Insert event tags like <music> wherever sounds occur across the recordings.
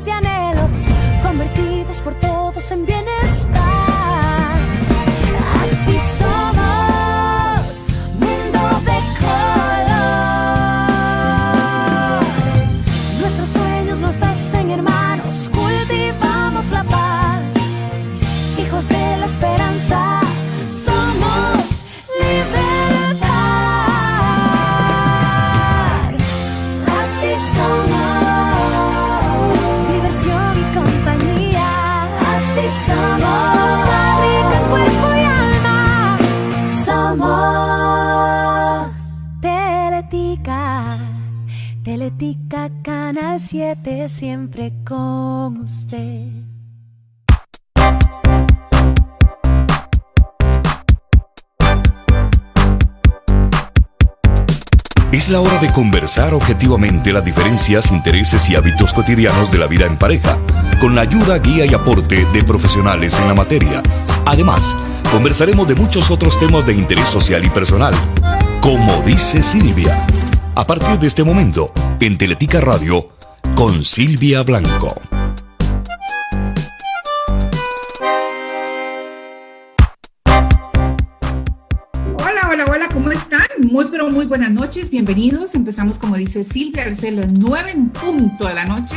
sueños 7, siempre con usted. Es la hora de conversar objetivamente las diferencias, intereses y hábitos cotidianos de la vida en pareja, con la ayuda, guía y aporte de profesionales en la materia. Además, conversaremos de muchos otros temas de interés social y personal, como dice Silvia. A partir de este momento, en Teletica Radio, con Silvia Blanco. Hola, hola, hola, ¿cómo están? Muy, pero muy buenas noches, bienvenidos. Empezamos, como dice Silvia, a las 9 en punto de la noche,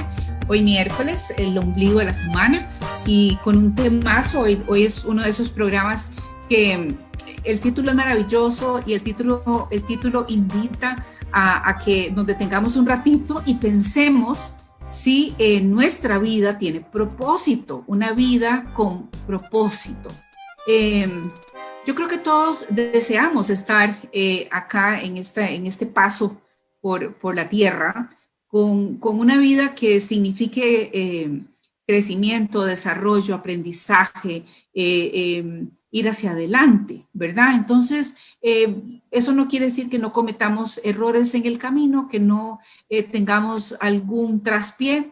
hoy miércoles, el ombligo de la semana, y con un temazo. Hoy, hoy es uno de esos programas que mm, el título es maravilloso y el título, el título invita a, que nos detengamos un ratito y pensemos si eh, nuestra vida tiene propósito, una vida con propósito. Em, yo creo que todos deseamos estar eh, acá en, en este paso por, por la tierra con, con, una vida que signifique eh, crecimiento, desarrollo, aprendizaje, eh, ir hacia adelante, ¿verdad? Entonces, eh, eso no quiere decir que no cometamos errores en el camino, que no tengamos algún traspié,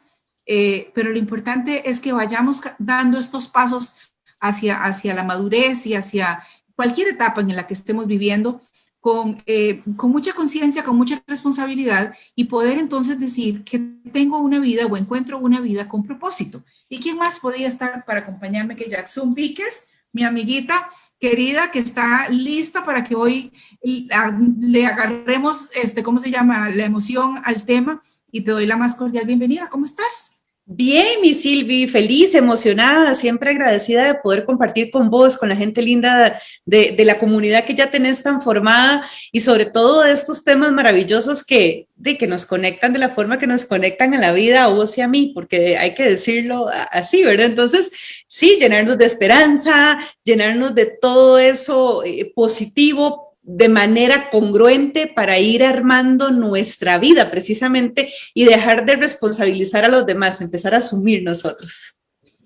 pero lo importante es que vayamos dando estos pasos hacia, hacia la madurez y hacia cualquier etapa en la que estemos viviendo con, eh, con mucha conciencia, con mucha responsabilidad y poder entonces decir que tengo una vida o encuentro una vida con propósito. ¿Y quién más podía estar para acompañarme que Jackson Víquez, mi amiguita querida que está lista para que hoy le agarremos, este, ¿cómo se llama?, la emoción al tema y te doy la más cordial bienvenida. ¿Cómo estás? Bien, mi Silvi, feliz, emocionada, siempre agradecida de poder compartir con vos, con la gente linda de, la comunidad que ya tenés tan formada y sobre todo estos temas maravillosos que, de, que nos conectan de la forma que nos conectan a la vida a vos y a mí, porque hay que decirlo así, ¿verdad? Entonces, sí, llenarnos de esperanza, llenarnos de todo eso eh, positivo de manera congruente para ir armando nuestra vida precisamente y dejar de responsabilizar a los demás, empezar a asumir nosotros.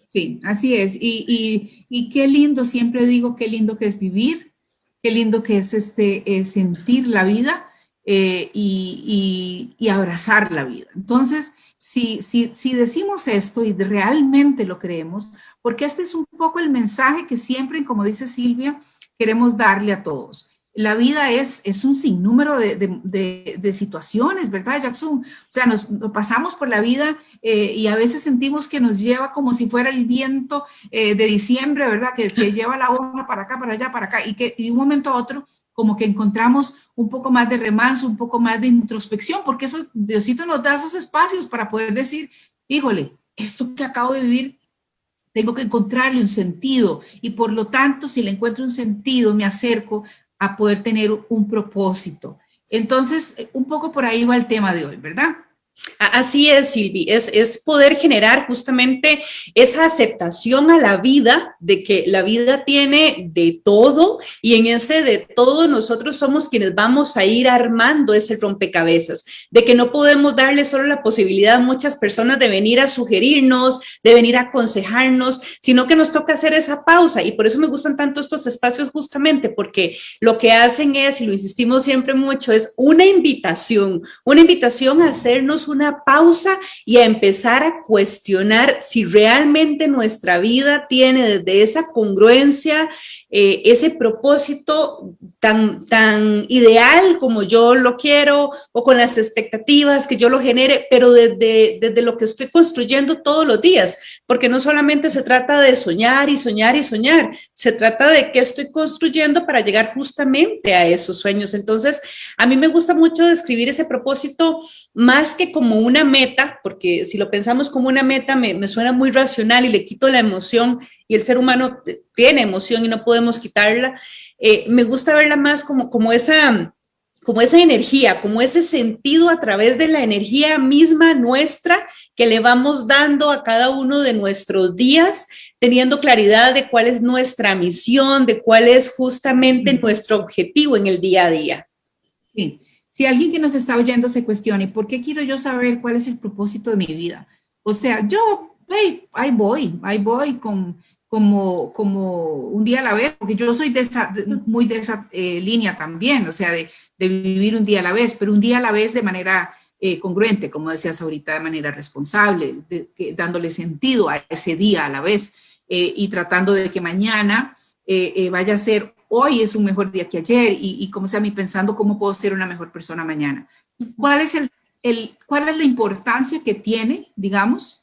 Sí, así es. Y, y, y qué lindo, siempre digo, qué lindo que es vivir, qué lindo que es este, eh, sentir la vida eh, y, y, abrazar la vida. Entonces, si, si, si decimos esto y realmente lo creemos, porque este es un poco el mensaje que siempre, como dice Silvia, queremos darle a todos la vida es, es un sinnúmero de, de, de, de situaciones, ¿verdad, Jackson? O sea, nos, pasamos por la vida eh, y a veces sentimos que nos lleva como si fuera el viento eh, de diciembre, ¿verdad? Que, que, lleva la hoja para acá, para allá, para acá, y que de un momento a otro como que encontramos un poco más de remanso, un poco más de introspección, porque eso, Diosito nos da esos espacios para poder decir, híjole, esto que acabo de vivir tengo que encontrarle un sentido y por lo tanto, si le encuentro un sentido, me acerco a poder tener un propósito. Entonces, un poco por ahí va el tema de hoy, ¿verdad? Así es, Silvi, es, poder generar justamente esa aceptación a la vida de que la vida tiene de todo y en ese de todo nosotros somos quienes vamos a ir armando ese rompecabezas, de que no podemos darle solo la posibilidad a muchas personas de venir a sugerirnos, de venir a aconsejarnos, sino que nos toca hacer esa pausa. Y por eso me gustan tanto estos espacios justamente porque lo que hacen es, y lo insistimos siempre mucho, es una invitación, una invitación a hacernos una pausa y a empezar a cuestionar si realmente nuestra vida tiene desde esa congruencia eh, ese propósito tan, tan ideal como yo lo quiero o con las expectativas que yo lo genere, pero desde, desde lo que estoy construyendo todos los días, porque no solamente se trata de soñar y soñar y soñar, se trata de qué estoy construyendo para llegar justamente a esos sueños. Entonces, a mí me gusta mucho describir ese propósito más que como una meta, porque si lo pensamos como una meta me, me suena muy racional y le quito la emoción y el ser humano tiene emoción y no podemos quitarla. Eh, me gusta verla más como, como esa como esa energía, como ese sentido a través de la energía misma nuestra que le vamos dando a cada uno de nuestros días, teniendo claridad de cuál es nuestra misión, de cuál es justamente nuestro objetivo en el día a día. Sí. Si alguien que nos está oyendo se cuestione, ¿por qué quiero yo saber cuál es el propósito de mi vida? O sea, yo, hey, ahí voy, ahí voy con, como, como un día a la vez, porque yo soy de muy de esa eh, línea también, o sea, de, de, vivir un día a la vez, pero un día a la vez de manera eh, congruente, como decías ahorita, de manera responsable, dándole sentido a ese día a la vez eh, y tratando de que mañana vaya a ser, hoy es un mejor día que ayer y, y como sea, mi pensando cómo puedo ser una mejor persona mañana. ¿Cuál es el cuál es la importancia que tiene, digamos,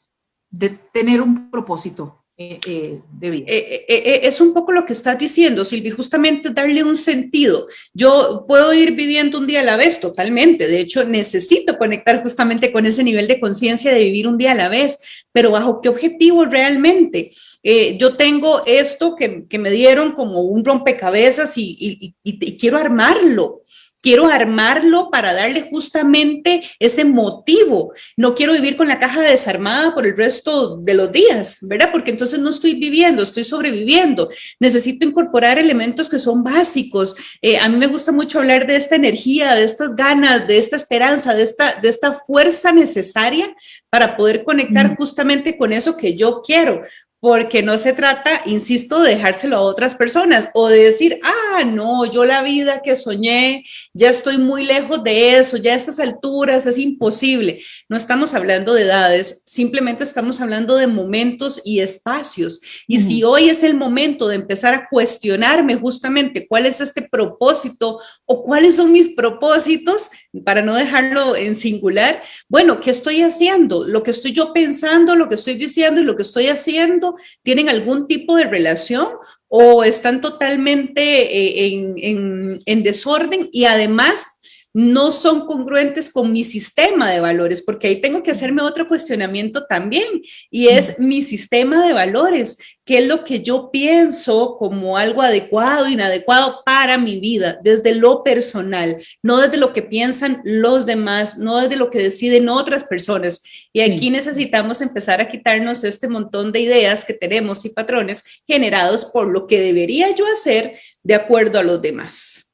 de tener un propósito eh, eh. Eh, es un poco lo que estás diciendo, Silvi, justamente darle un sentido. Yo puedo ir viviendo un día a la vez totalmente, de hecho necesito conectar justamente con ese nivel de conciencia de vivir un día a la vez, pero bajo qué objetivo realmente. yo tengo esto que, que, me dieron como un rompecabezas y, y quiero armarlo quiero armarlo para darle justamente ese motivo. No quiero vivir con la caja desarmada por el resto de los días, ¿verdad? Porque entonces no estoy viviendo, estoy sobreviviendo. Necesito incorporar elementos que son básicos. Eh, a mí me gusta mucho hablar de esta energía, de estas ganas, de esta esperanza, de esta, de esta fuerza necesaria para poder conectar justamente con eso que yo quiero porque no se trata, insisto, de dejárselo a otras personas o de decir, ah, no, yo la vida que soñé, ya estoy muy lejos de eso, ya a estas alturas es imposible. No estamos hablando de edades, simplemente estamos hablando de momentos y espacios. Y si hoy es el momento de empezar a cuestionarme justamente cuál es este propósito o cuáles son mis propósitos, para no dejarlo en singular, bueno, ¿qué estoy haciendo? Lo que estoy yo pensando, lo que estoy diciendo y lo que estoy haciendo tienen algún tipo de relación o están totalmente eh, en, desorden y además no son congruentes con mi sistema de valores, porque ahí tengo que hacerme otro cuestionamiento también, y es mi sistema de valores, qué es lo que yo pienso como algo adecuado, inadecuado para mi vida, desde lo personal, no desde lo que piensan los demás, no desde lo que deciden otras personas. Y aquí necesitamos empezar a quitarnos este montón de ideas que tenemos y patrones generados por lo que debería yo hacer de acuerdo a los demás.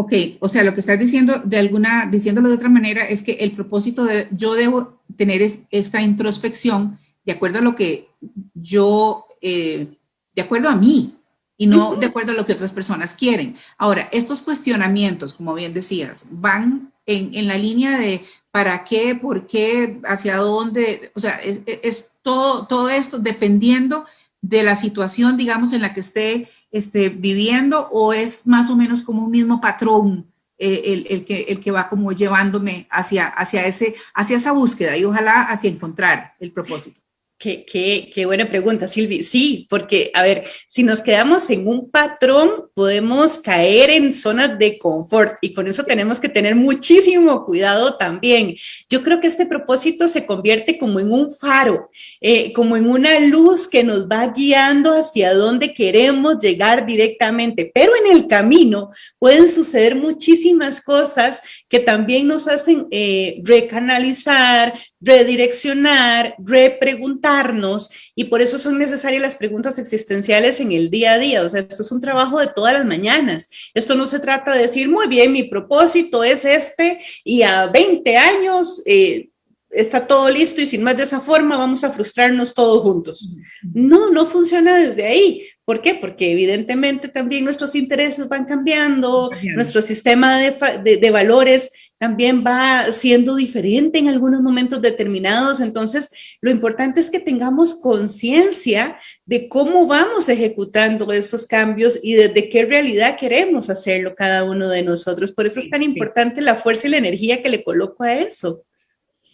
Ok, o sea, lo que estás diciendo de alguna, diciéndolo de otra manera, es que el propósito de yo debo tener esta introspección de acuerdo a lo que yo, eh, de acuerdo a mí y no de acuerdo a lo que otras personas quieren. Ahora, estos cuestionamientos, como bien decías, van en, en la línea de para qué, por qué, hacia dónde, o sea, es, es todo, todo esto dependiendo de la situación, digamos, en la que esté este, viviendo o es más o menos como un mismo patrón eh, el, que, el que va como llevándome hacia, hacia, ese, hacia esa búsqueda y ojalá hacia encontrar el propósito? Qué, qué, qué, buena pregunta, Silvi. Sí, porque, a ver, si nos quedamos en un patrón, podemos caer en zonas de confort y con eso tenemos que tener muchísimo cuidado también. Yo creo que este propósito se convierte como en un faro, eh, como en una luz que nos va guiando hacia donde queremos llegar directamente, pero en el camino pueden suceder muchísimas cosas que también nos hacen eh, recanalizar, redireccionar, repreguntarnos y por eso son necesarias las preguntas existenciales en el día a día. O sea, esto es un trabajo de todas las mañanas. Esto no se trata de decir, muy bien, mi propósito es este y a 20 años... Eh, está todo listo y sin más de esa forma vamos a frustrarnos todos juntos. No, no funciona desde ahí ¿Por qué? Porque evidentemente también nuestros intereses van cambiando, nuestro sistema de, de, valores también va siendo diferente en algunos momentos determinados. Entonces, lo importante es que tengamos conciencia de cómo vamos ejecutando esos cambios y desde qué realidad queremos hacerlo cada uno de nosotros. Por eso es tan importante la fuerza y la energía que le coloco a eso.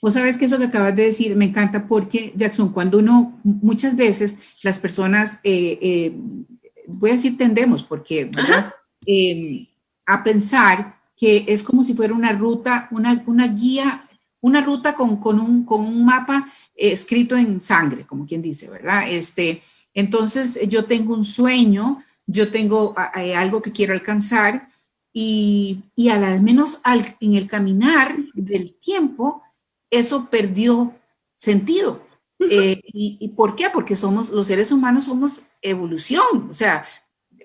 Vos sabes que eso que acabas de decir me encanta porque, Jackson, cuando uno, muchas veces las personas, eh, eh, voy a decir tendemos, porque. Em, a pensar que es como si fuera una ruta, una, una guía, una ruta con, con, un, con un mapa eh, escrito en sangre, como quien dice, ¿verdad? Este, entonces, yo tengo un sueño, yo tengo algo que quiero alcanzar y, y al menos al, en el caminar del tiempo, eso perdió sentido. Eh, y, por qué? Porque somos, los seres humanos somos evolución. O sea,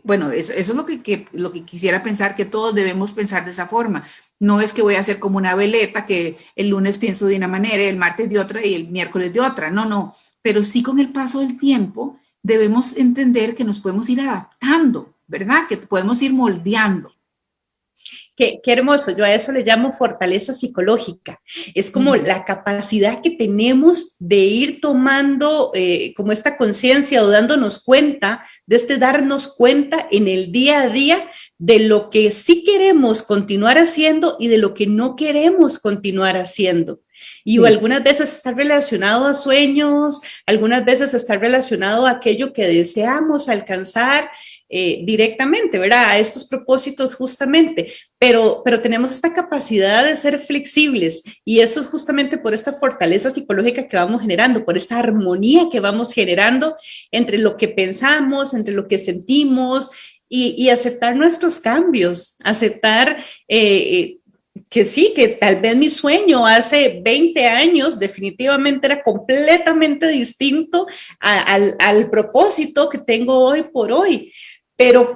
bueno, eso, es lo que, lo que quisiera pensar, que todos debemos pensar de esa forma. No es que voy a ser como una veleta, que el lunes pienso de una manera, el martes de otra y el miércoles de otra. No, no. Pero sí con el paso del tiempo debemos entender que nos podemos ir adaptando, ¿verdad? Que podemos ir moldeando. Qué, hermoso, yo a eso le llamo fortaleza psicológica. Es como la capacidad que tenemos de ir tomando eh, como esta conciencia o dándonos cuenta, de este darnos cuenta en el día a día de lo que sí queremos continuar haciendo y de lo que no queremos continuar haciendo. Y algunas veces está relacionado a sueños, algunas veces está relacionado a aquello que deseamos alcanzar eh, directamente, ¿verdad? A estos propósitos justamente, pero, pero tenemos esta capacidad de ser flexibles y eso es justamente por esta fortaleza psicológica que vamos generando, por esta armonía que vamos generando entre lo que pensamos, entre lo que sentimos y, aceptar nuestros cambios, aceptar... Eh, eh, que sí, que tal vez mi sueño hace 20 años definitivamente era completamente distinto al, al, propósito que tengo hoy por hoy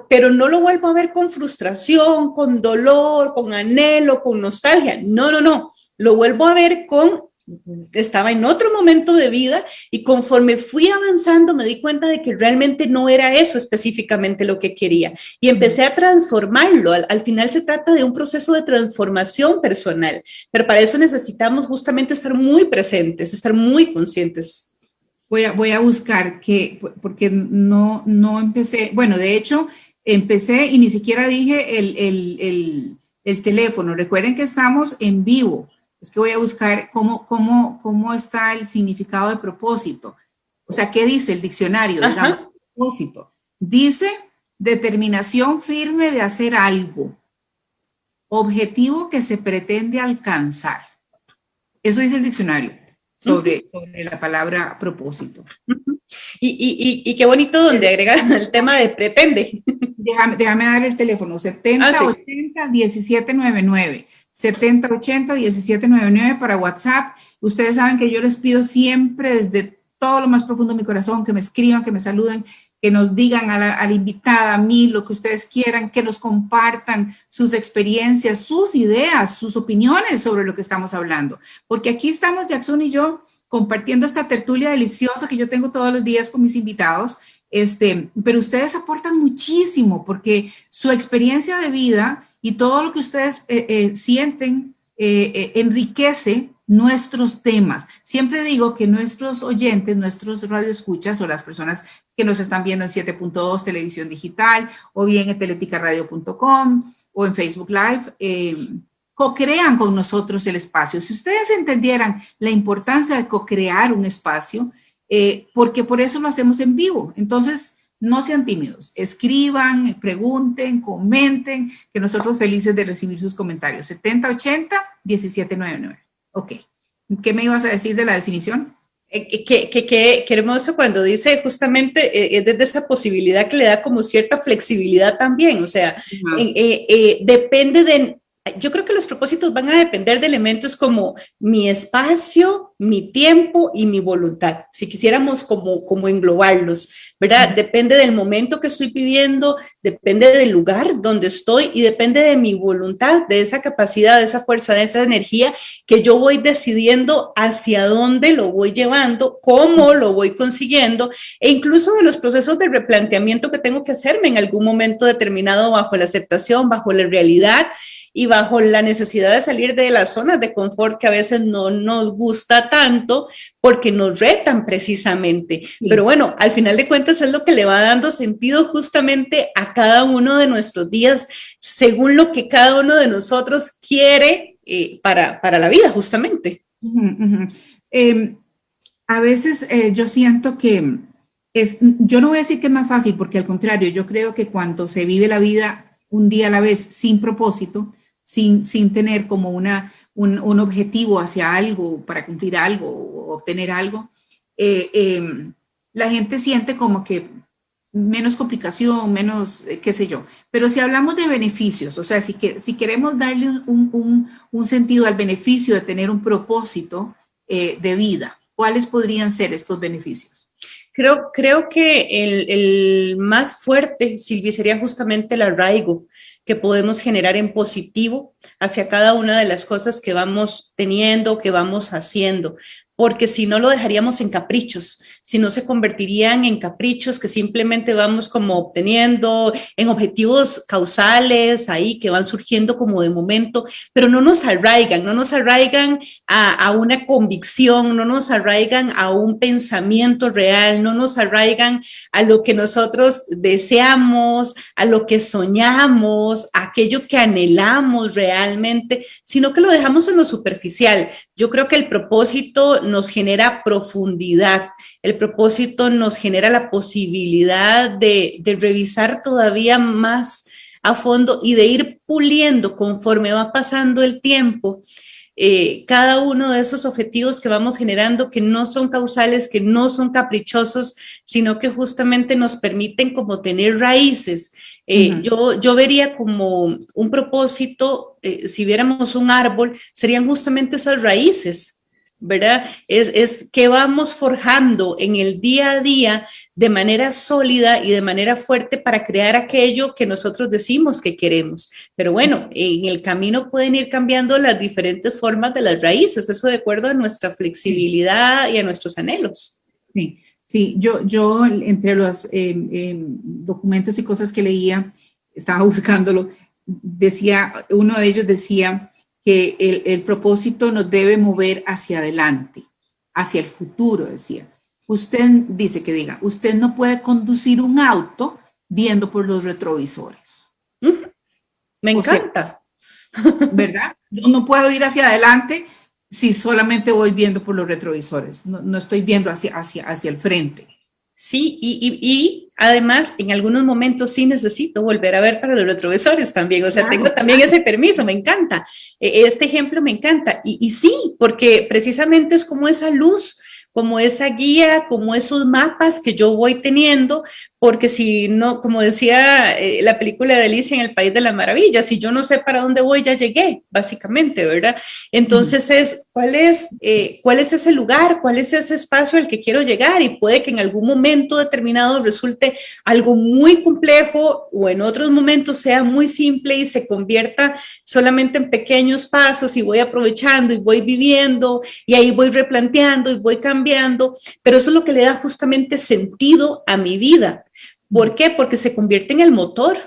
pero, no lo vuelvo a ver con frustración, con dolor, con anhelo, con nostalgia. No, no, no. Lo vuelvo a ver con estaba en otro momento de vida y conforme fui avanzando me di cuenta de que realmente no era eso específicamente lo que quería y empecé a transformarlo. Al, al, final se trata de un proceso de transformación personal, pero para eso necesitamos justamente estar muy presentes, estar muy conscientes. Voy a, voy a buscar que, porque no, no empecé, bueno, de hecho, empecé y ni siquiera dije el, el, el teléfono. Recuerden que estamos en vivo. Es que voy a buscar cómo, cómo, cómo está el significado de propósito. O sea, ¿qué dice el diccionario? Digamos, propósito. Dice determinación firme de hacer algo. Objetivo que se pretende alcanzar. Eso dice el diccionario sobre, sobre la palabra propósito. Y, y, y, qué bonito donde agregan el tema de pretende. Déjame, déjame dar el teléfono, 7080 1799. 7080 1799 para WhatsApp. Ustedes saben que yo les pido siempre desde todo lo más profundo de mi corazón que me escriban, que me saluden, que nos digan a la, invitada, a mí, lo que ustedes quieran, que nos compartan sus experiencias, sus ideas, sus opiniones sobre lo que estamos hablando. Porque aquí estamos Jackson y yo compartiendo esta tertulia deliciosa que yo tengo todos los días con mis invitados. Este, pero ustedes aportan muchísimo porque su experiencia de vida y todo lo que ustedes eh, eh, sienten eh, enriquece nuestros temas. Siempre digo que nuestros oyentes, nuestros radioescuchas o las personas que nos están viendo en 7.2 televisión digital o bien en teleticaradio.com o en Facebook Live, co-crean con nosotros el espacio. Si ustedes entendieran la importancia de co-crear un espacio, porque por eso lo hacemos en vivo. Entonces, no sean tímidos, escriban, pregunten, comenten, que nosotros felices de recibir sus comentarios. 7080 1799. Ok. ¿Qué me ibas a decir de la definición? Eh, qué, qué, qué, hermoso cuando dice justamente, eh, es desde esa posibilidad que le da como cierta flexibilidad también, o sea, eh, depende de yo creo que los propósitos van a depender de elementos como mi espacio, mi tiempo y mi voluntad, si quisiéramos como, como englobarlos, ¿verdad? Depende del momento que estoy viviendo, depende del lugar donde estoy y depende de mi voluntad, de esa capacidad, de esa fuerza, de esa energía que yo voy decidiendo hacia dónde lo voy llevando, cómo lo voy consiguiendo e incluso de los procesos de replanteamiento que tengo que hacerme en algún momento determinado bajo la aceptación, bajo la realidad y bajo la necesidad de salir de las zonas de confort que a veces no nos gusta tanto porque nos retan precisamente. Pero bueno, al final de cuentas es lo que le va dando sentido justamente a cada uno de nuestros días según lo que cada uno de nosotros quiere eh, para, para, la vida, justamente. Em, a veces eh, yo siento que es, yo no voy a decir que es más fácil, porque al contrario, yo creo que cuando se vive la vida un día a la vez sin propósito, sin, sin tener como una, un, un, objetivo hacia algo, para cumplir algo o obtener algo, eh, em, la gente siente como que menos complicación, menos, eh, qué sé yo. Pero si hablamos de beneficios, o sea, si, que, si queremos darle un, un, un, sentido al beneficio de tener un propósito eh, de vida, ¿cuáles podrían ser estos beneficios? Creo, creo que el, el más fuerte, Silvia, sería justamente el arraigo que podemos generar en positivo hacia cada una de las cosas que vamos teniendo, que vamos haciendo porque si no lo dejaríamos en caprichos, si no se convertirían en caprichos que simplemente vamos como obteniendo en objetivos causales ahí que van surgiendo como de momento, pero no nos arraigan, no nos arraigan a, a una convicción, no nos arraigan a un pensamiento real, no nos arraigan a lo que nosotros deseamos, a lo que soñamos, a aquello que anhelamos realmente, sino que lo dejamos en lo superficial. Yo creo que el propósito nos genera profundidad, el propósito nos genera la posibilidad de, de revisar todavía más a fondo y de ir puliendo conforme va pasando el tiempo. Eh, cada uno de esos objetivos que vamos generando que no son causales, que no son caprichosos, sino que justamente nos permiten como tener raíces. Eh, uh -huh. yo, yo vería como un propósito, eh, si viéramos un árbol, serían justamente esas raíces ¿verdad? Es, es que vamos forjando en el día a día de manera sólida y de manera fuerte para crear aquello que nosotros decimos que queremos. Pero bueno, en el camino pueden ir cambiando las diferentes formas de las raíces, eso de acuerdo a nuestra flexibilidad y a nuestros anhelos. Sí, sí yo, yo entre los eh, eh, documentos y cosas que leía, estaba <laughs> buscándolo, decía, uno de ellos decía, que el, el, propósito nos debe mover hacia adelante, hacia el futuro, decía. Usted dice que diga, usted no puede conducir un auto viendo por los retrovisores. Me encanta. O sea, <laughs> ¿Verdad? No puedo ir hacia adelante si solamente voy viendo por los retrovisores. No, no estoy viendo hacia, hacia, hacia el frente. Sí, y, y, y, además en algunos momentos sí necesito volver a ver para los retrovisores también, o sea, claro, tengo también claro. ese permiso, me encanta, e, este ejemplo me encanta, y, y, sí, porque precisamente es como esa luz, como esa guía, como esos mapas que yo voy teniendo porque si no, como decía eh, la película de Alicia en el País de las Maravillas, si yo no sé para dónde voy, ya llegué, básicamente, ¿verdad? Entonces es, ¿cuál es, eh, ¿cuál es ese lugar? ¿Cuál es ese espacio al que quiero llegar? Y puede que en algún momento determinado resulte algo muy complejo o en otros momentos sea muy simple y se convierta solamente en pequeños pasos y voy aprovechando y voy viviendo y ahí voy replanteando y voy cambiando, pero eso es lo que le da justamente sentido a mi vida. ¿Por qué? Porque se convierte en el motor.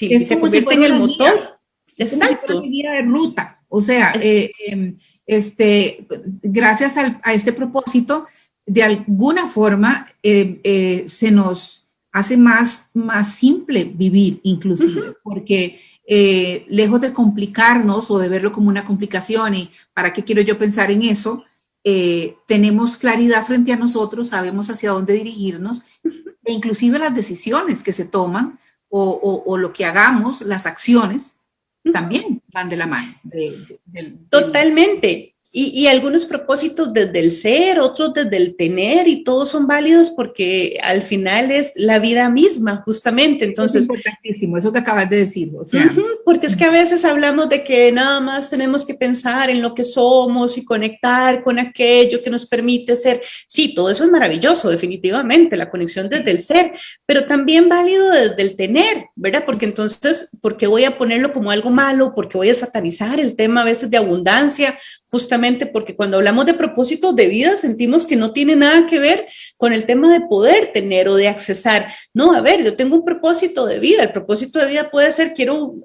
Es se convierte si en el motor. Guía. Exacto. Guía de ruta. O sea, es... eh, este, gracias a, a, este propósito, de alguna forma eh, eh, se nos hace más, más simple vivir, inclusive, uh -huh. porque eh, lejos de complicarnos o de verlo como una complicación y para qué quiero yo pensar en eso, eh, tenemos claridad frente a nosotros, sabemos hacia dónde dirigirnos e inclusive las decisiones que se toman o, o, o lo que hagamos, las acciones, también van de la mano. De, de, Totalmente. Y, algunos propósitos desde el ser, otros desde el tener, y todos son válidos porque al final es la vida misma, justamente. Entonces, es importantísimo, eso que acabas de decir. O sea, porque es que a veces hablamos de que nada más tenemos que pensar en lo que somos y conectar con aquello que nos permite ser. Sí, todo eso es maravilloso, definitivamente, la conexión desde el ser, pero también válido desde el tener, ¿verdad? Porque entonces, ¿por qué voy a ponerlo como algo malo? porque voy a satanizar el tema a veces de abundancia? justamente porque cuando hablamos de propósitos de vida sentimos que no tiene nada que ver con el tema de poder tener o de accesar. No, a ver, yo tengo un propósito de vida. El propósito de vida puede ser quiero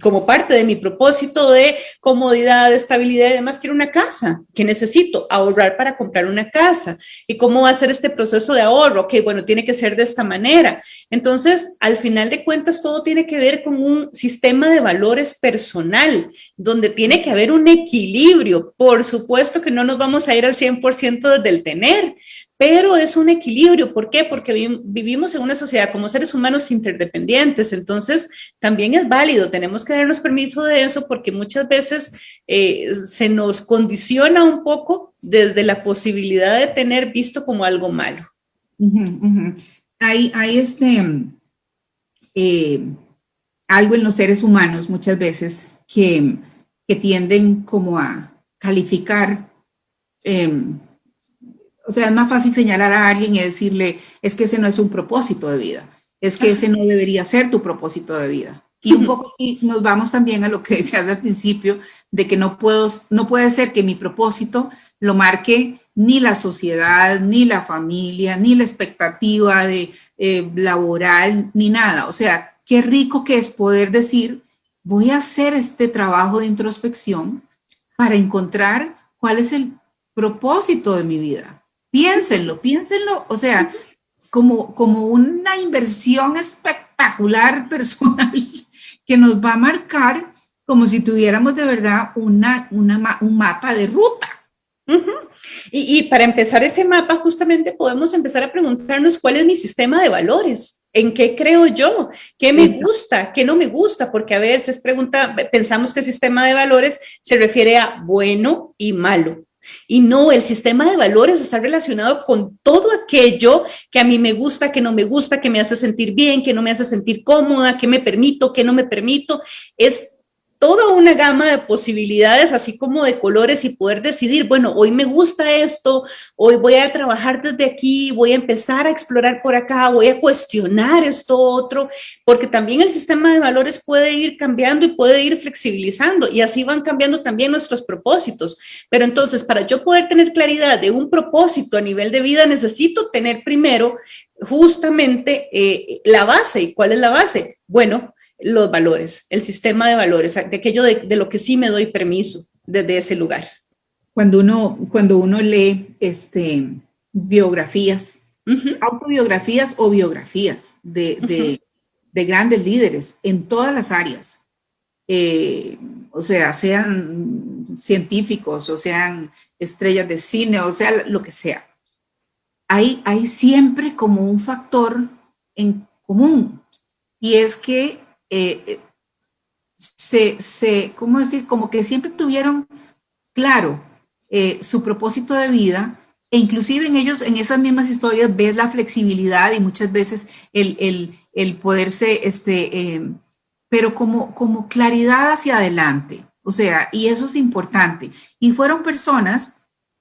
como parte de mi propósito de comodidad, de estabilidad y demás, quiero una casa, que necesito ahorrar para comprar una casa. ¿Y cómo va a ser este proceso de ahorro? Ok, bueno, tiene que ser de esta manera. Entonces, al final de cuentas, todo tiene que ver con un sistema de valores personal, donde tiene que haber un equilibrio. Por supuesto que no nos vamos a ir al 100% del tener, pero es un equilibrio. ¿Por qué? Porque vivimos en una sociedad como seres humanos interdependientes, entonces también es válido, tenemos que darnos permiso de eso porque muchas veces eh, se nos condiciona un poco desde la posibilidad de tener visto como algo malo. Hay, este, eh, algo en los seres humanos muchas veces que, tienden como a calificar. Em, o sea, es más fácil señalar a alguien y decirle, es que ese no es un propósito de vida, es que ese no debería ser tu propósito de vida. Y un poco aquí nos vamos también a lo que <laughs> decías al principio, de que no, puedo, no puede ser que mi propósito lo marque ni la sociedad, ni la familia, ni la expectativa de, eh, laboral, ni nada. O sea, qué rico que es poder decir, voy a hacer este trabajo de introspección para encontrar cuál es el propósito de mi vida. Piénsenlo, piénsenlo, o sea, como, como una inversión espectacular personal <laughs> que nos va a marcar como si tuviéramos de verdad una, una un mapa de ruta. y, y, para empezar ese mapa, justamente podemos empezar a preguntarnos cuál es mi sistema de valores, en qué creo yo, qué me gusta, qué no me gusta, porque a veces pregunta, pensamos que el sistema de valores se refiere a bueno y malo. Y no, el sistema de valores está relacionado con todo aquello que a mí me gusta, que no me gusta, que me hace sentir bien, que no me hace sentir cómoda, que me permito, que no me permito. Es toda una gama de posibilidades, así como de colores y poder decidir, bueno, hoy me gusta esto, hoy voy a trabajar desde aquí, voy a empezar a explorar por acá, voy a cuestionar esto otro, porque también el sistema de valores puede ir cambiando y puede ir flexibilizando y así van cambiando también nuestros propósitos. Pero entonces, para yo poder tener claridad de un propósito a nivel de vida, necesito tener primero justamente eh, la base. ¿Y cuál es la base? Bueno, los valores, el sistema de valores, de aquello de, lo que sí me doy permiso desde ese lugar. Cuando uno, cuando uno lee este, biografías, autobiografías o biografías de, grandes líderes en todas las áreas, eh, o sea, sean científicos o sean estrellas de cine, o sea, lo que sea, hay, hay siempre como un factor en común y es que eh, se, se, ¿cómo decir? Como que siempre tuvieron claro eh, su propósito de vida e inclusive en ellos, en esas mismas historias, ves la flexibilidad y muchas veces el, el, el poderse, este, eh, pero como, como claridad hacia adelante. O sea, y eso es importante. Y fueron personas,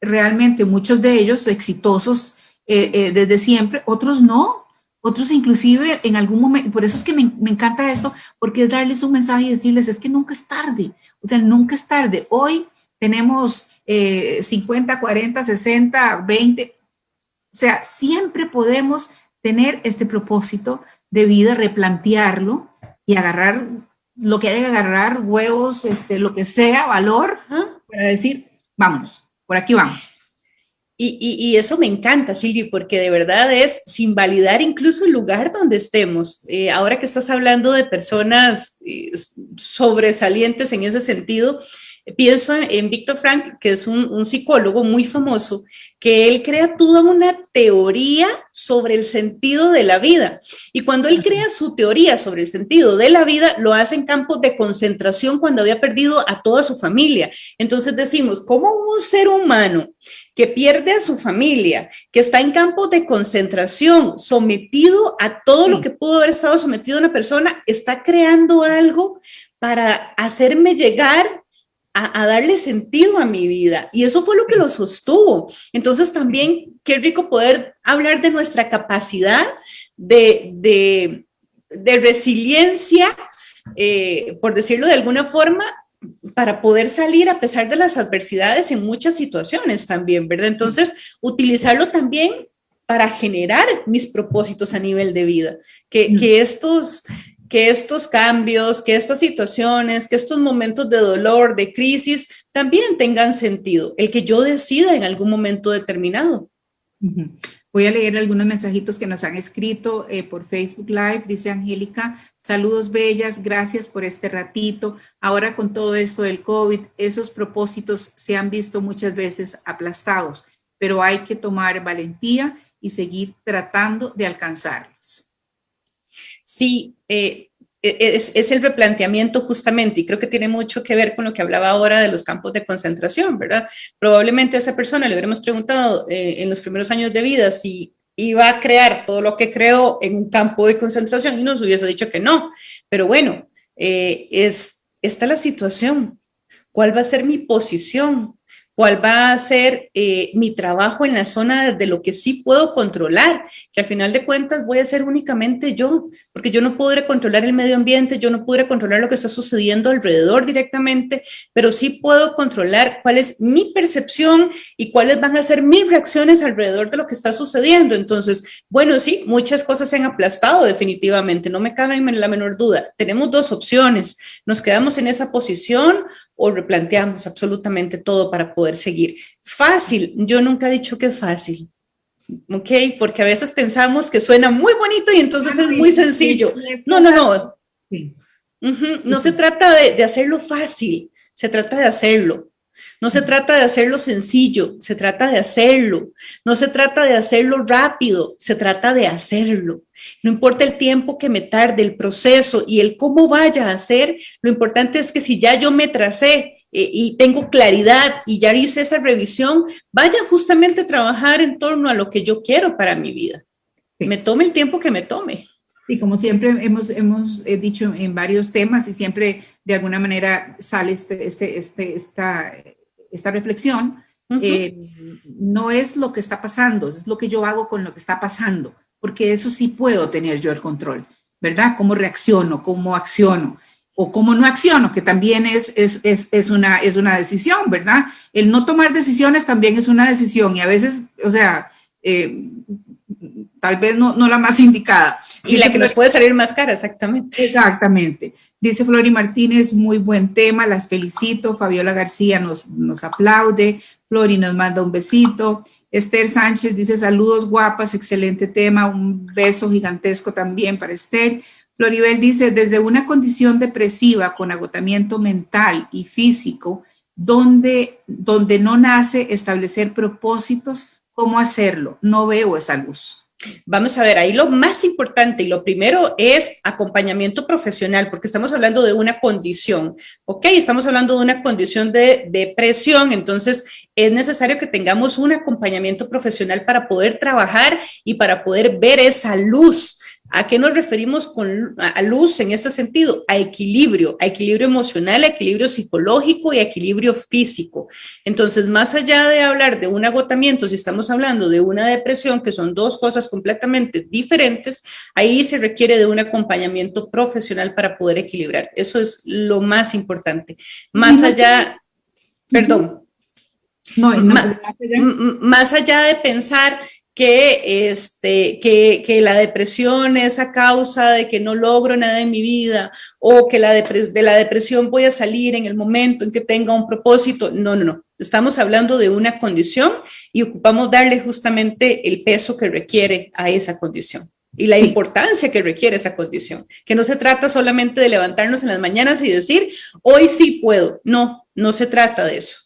realmente muchos de ellos exitosos desde siempre, otros no, otros inclusive en algún momento, por eso es que me, encanta esto, porque es darles un mensaje y decirles, es que nunca es tarde, o sea, nunca es tarde. Hoy tenemos 50, 40, 60, 20, o sea, siempre podemos tener este propósito de vida, replantearlo y agarrar lo que haya que agarrar, huevos, este, lo que sea, valor, para decir, vámonos, por aquí vamos. Y, eso me encanta, Silvi, porque de verdad es sin validar incluso el lugar donde estemos. Eh, ahora que estás hablando de personas eh, sobresalientes en ese sentido, pienso en Víctor Frank, que es un, psicólogo muy famoso, que él crea toda una teoría sobre el sentido de la vida. Y cuando él crea su teoría sobre el sentido de la vida, lo hace en campos de concentración cuando había perdido a toda su familia. Entonces decimos, ¿cómo un ser humano que pierde a su familia, que está en campos de concentración, sometido a todo lo que pudo haber estado sometido una persona, está creando algo para hacerme llegar a, darle sentido a mi vida. Y eso fue lo que lo sostuvo. Entonces también, qué rico poder hablar de nuestra capacidad de, resiliencia, eh, por decirlo de alguna forma, para poder salir a pesar de las adversidades en muchas situaciones también, ¿verdad? Entonces, utilizarlo también para generar mis propósitos a nivel de vida, que, que estos, que estos cambios, que estas situaciones, que estos momentos de dolor, de crisis, también tengan sentido, el que yo decida en algún momento determinado. Voy a leer algunos mensajitos que nos han escrito eh, por Facebook Live. Dice Angélica, saludos bellas, gracias por este ratito. Ahora con todo esto del COVID, esos propósitos se han visto muchas veces aplastados, pero hay que tomar valentía y seguir tratando de alcanzarlos. Sí, eh, e, es, el replanteamiento justamente, y creo que tiene mucho que ver con lo que hablaba ahora de los campos de concentración, ¿verdad? Probablemente a esa persona le hubiéramos preguntado eh, en los primeros años de vida si iba a crear todo lo que creó en un campo de concentración y nos hubiese dicho que no. Pero bueno, eh, es, esta la situación. ¿Cuál va a ser mi posición? Cuál va a ser eh, mi trabajo en la zona de lo que sí puedo controlar, que al final de cuentas voy a ser únicamente yo, porque yo no podré controlar el medio ambiente, yo no podré controlar lo que está sucediendo alrededor directamente, pero sí puedo controlar cuál es mi percepción y cuáles van a ser mis reacciones alrededor de lo que está sucediendo. Entonces, bueno, sí, muchas cosas se han aplastado definitivamente, no me cabe la menor duda. Tenemos dos opciones, nos quedamos en esa posición o replanteamos absolutamente todo para poder seguir. Fácil, yo nunca he dicho que es fácil. ¿Ok? Porque a veces pensamos que suena muy bonito y entonces es muy sencillo. No, no, no. No se trata de, de hacerlo fácil, se trata de hacerlo. No se trata de hacerlo sencillo, se trata de hacerlo. No se trata de hacerlo rápido, se trata de hacerlo. No importa el tiempo que me tarde, el proceso y el cómo vaya a hacer, lo importante es que si ya yo me tracé eh, y tengo claridad y ya hice esa revisión, vaya justamente a trabajar en torno a lo que yo quiero para mi vida. Me tome el tiempo que me tome. Y como siempre hemos, hemos eh, dicho en varios temas y siempre de alguna manera sale este, este, este, esta, esta reflexión, eh, no es lo que está pasando, es lo que yo hago con lo que está pasando, porque eso sí puedo tener yo el control, ¿verdad? Cómo reacciono, cómo acciono o cómo no acciono, que también es, es, es, es, una, es una decisión, ¿verdad? El no tomar decisiones también es una decisión y a veces, o sea, eh, tal vez no, no, la más indicada. Y la que nos puede salir más cara, exactamente. Exactamente. Dice Flori Martínez, muy buen tema, las felicito. Fabiola García nos, nos aplaude. Flori nos manda un besito. Esther Sánchez dice saludos guapas, excelente tema, un beso gigantesco también para Esther. Floribel dice, desde una condición depresiva con agotamiento mental y físico, donde, donde no nace establecer propósitos, ¿cómo hacerlo? No veo esa luz. Vamos a ver, ahí lo más importante y lo primero es acompañamiento profesional, porque estamos hablando de una condición, ¿ok? Estamos hablando de una condición de depresión, entonces es necesario que tengamos un acompañamiento profesional para poder trabajar y para poder ver esa luz ¿A qué nos referimos con a luz en ese sentido? A equilibrio, a equilibrio emocional, a equilibrio psicológico y a equilibrio físico. Entonces, más allá de hablar de un agotamiento, si estamos hablando de una depresión, que son dos cosas completamente diferentes, ahí se requiere de un acompañamiento profesional para poder equilibrar. Eso es lo más importante. Más allá, perdón. No, más allá de pensar que, este, que, que, la depresión es a causa de que no logro nada en mi vida o que la de la depresión voy a salir en el momento en que tenga un propósito. No, no, no. Estamos hablando de una condición y ocupamos darle justamente el peso que requiere a esa condición. y la importancia que requiere esa condición, que no se trata solamente de levantarnos en las mañanas y decir, hoy sí puedo. No, no se trata de eso.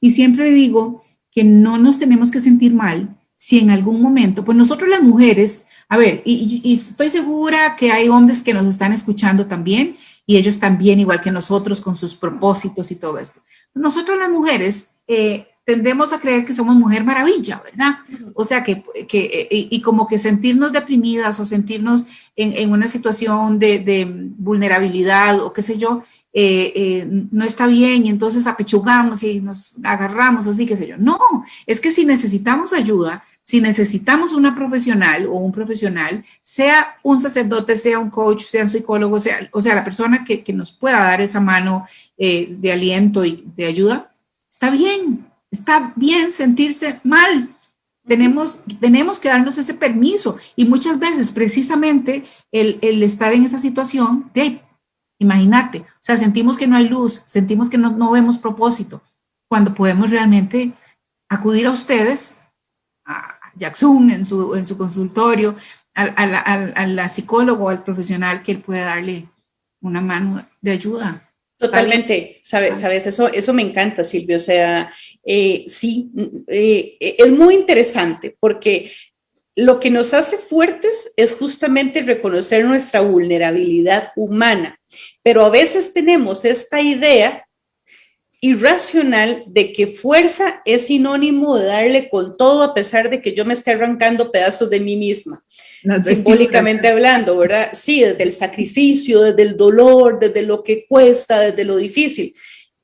Y siempre digo que no nos tenemos que sentir mal si en algún momento, pues nosotros las mujeres, a ver, y, estoy segura que hay hombres que nos están escuchando también y ellos también, igual que nosotros, con sus propósitos y todo esto. Nosotros las mujeres eh, tendemos a creer que somos mujer maravilla, ¿verdad? O sea, que, que y, como que sentirnos deprimidas o sentirnos en, en una situación de, de, vulnerabilidad o qué sé yo, eh, eh, no está bien y entonces apechugamos y nos agarramos así, qué sé yo. No, es que si necesitamos ayuda, si necesitamos una profesional o un profesional, sea un sacerdote, sea un coach, sea un psicólogo, sea, o sea, la persona que, que nos pueda dar esa mano eh, de aliento y de ayuda, está bien, Está bien sentirse mal. Tenemos, tenemos que darnos ese permiso y muchas veces precisamente el, estar en esa situación de, imagínate, o sea, sentimos que no hay luz, sentimos que no, vemos propósito, cuando podemos realmente acudir a ustedes, a Jackson en su, en su consultorio, a, la, a la psicólogo, al profesional que él puede darle una mano de ayuda. Totalmente, sabes, sabes, eso, eso me encanta, Silvio. O sea, eh, sí, eh, es muy interesante porque lo que nos hace fuertes es justamente reconocer nuestra vulnerabilidad humana, pero a veces tenemos esta idea irracional de que fuerza es sinónimo de darle con todo a pesar de que yo me esté arrancando pedazos de mí misma, simbólicamente hablando, ¿verdad? Sí, desde el sacrificio, desde el dolor, desde lo que cuesta, desde lo difícil.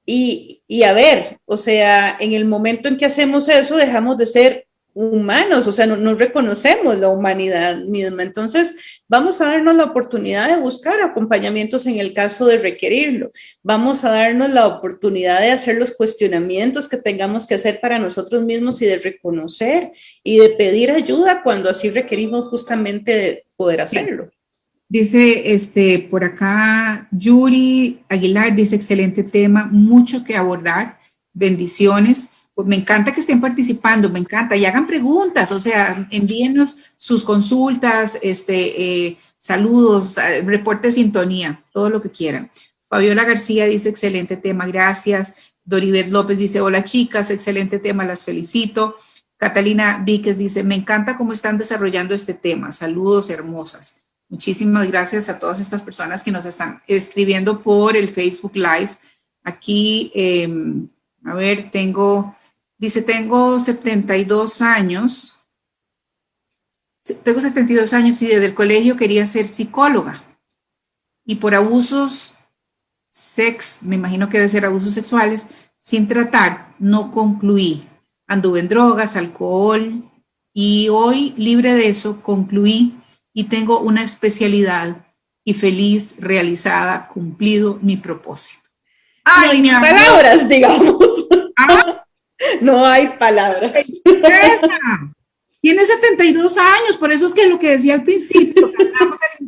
Y, y a ver, o sea, en el momento en que hacemos eso, dejamos de ser humanos, o sea, no, reconocemos la humanidad misma. Entonces, vamos a darnos la oportunidad de buscar acompañamientos en el caso de requerirlo. Vamos a darnos la oportunidad de hacer los cuestionamientos que tengamos que hacer para nosotros mismos y de reconocer y de pedir ayuda cuando así requerimos justamente poder hacerlo. Dice este por acá Yuri Aguilar dice excelente tema, mucho que abordar. Bendiciones. Pues me encanta que estén participando, me encanta, y hagan preguntas, o sea, envíenos sus consultas, este, eh, saludos, eh, reporte de sintonía, todo lo que quieran. Fabiola García dice, excelente tema, gracias. Doribet López dice, hola chicas, excelente tema, las felicito. Catalina Víquez dice, me encanta cómo están desarrollando este tema, saludos hermosas. Muchísimas gracias a todas estas personas que nos están escribiendo por el Facebook Live. Aquí, em, a ver, tengo Dice, tengo 72 años. Tengo 72 años y desde el colegio quería ser psicóloga. Y por abusos sex, me imagino que debe ser abusos sexuales, sin tratar, no concluí. Anduve en drogas, alcohol y hoy, libre de eso, concluí y tengo una especialidad y feliz, realizada, cumplido mi propósito. Ay, no palabras, digamos. ¿Ah? <laughs> No hay palabras. Tiene 72 años, por eso es que lo que decía al principio,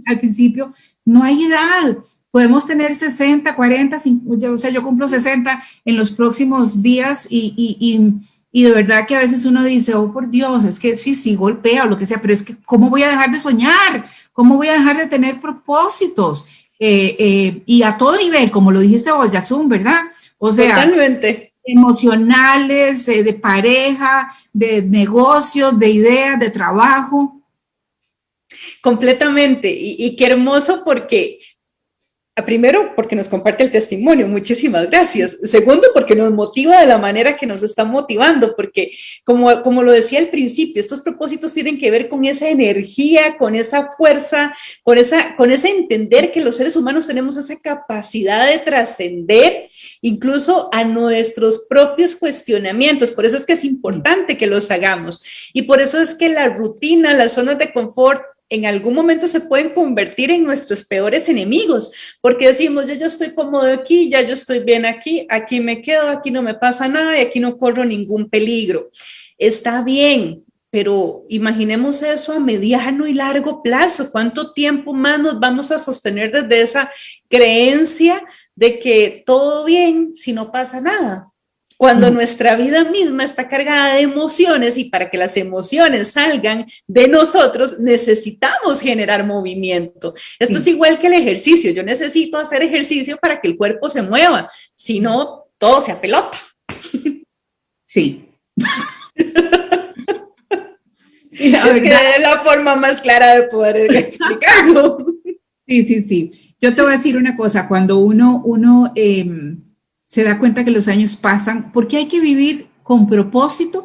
al, principio, no hay edad. Podemos tener 60, 40, 50, o sea, yo cumplo 60 en los próximos días y, y, y, de verdad que a veces uno dice, oh por Dios, es que sí, sí golpea o lo que sea, pero es que ¿cómo voy a dejar de soñar? ¿Cómo voy a dejar de tener propósitos? Eh, eh, y a todo nivel, como lo dijiste vos, Jackson, ¿verdad? O sea, Totalmente emocionales, eh, de pareja, de negocios, de ideas, de trabajo. Completamente. Y, y, qué hermoso porque Primero, porque nos comparte el testimonio, muchísimas gracias. Segundo, porque nos motiva de la manera que nos está motivando, porque como, como lo decía al principio, estos propósitos tienen que ver con esa energía, con esa fuerza, con, esa, con ese entender que los seres humanos tenemos esa capacidad de trascender incluso a nuestros propios cuestionamientos. Por eso es que es importante que los hagamos. Y por eso es que la rutina, las zonas de confort, en algún momento se pueden convertir en nuestros peores enemigos, porque decimos, yo ya estoy cómodo aquí, ya yo estoy bien aquí, aquí me quedo, aquí no me pasa nada y aquí no corro ningún peligro. Está bien, pero imaginemos eso a mediano y largo plazo. ¿Cuánto tiempo más nos vamos a sostener desde esa creencia de que todo bien si no pasa nada? Cuando nuestra vida misma está cargada de emociones y para que las emociones salgan de nosotros necesitamos generar movimiento. Esto es igual que el ejercicio. Yo necesito hacer ejercicio para que el cuerpo se mueva, si no, todo se apelota. Sí. <laughs> es la forma más clara de poder explicarlo. Sí, sí, sí. Yo te voy a decir una cosa, cuando uno, uno em, se da cuenta que los años pasan, porque hay que vivir con propósito.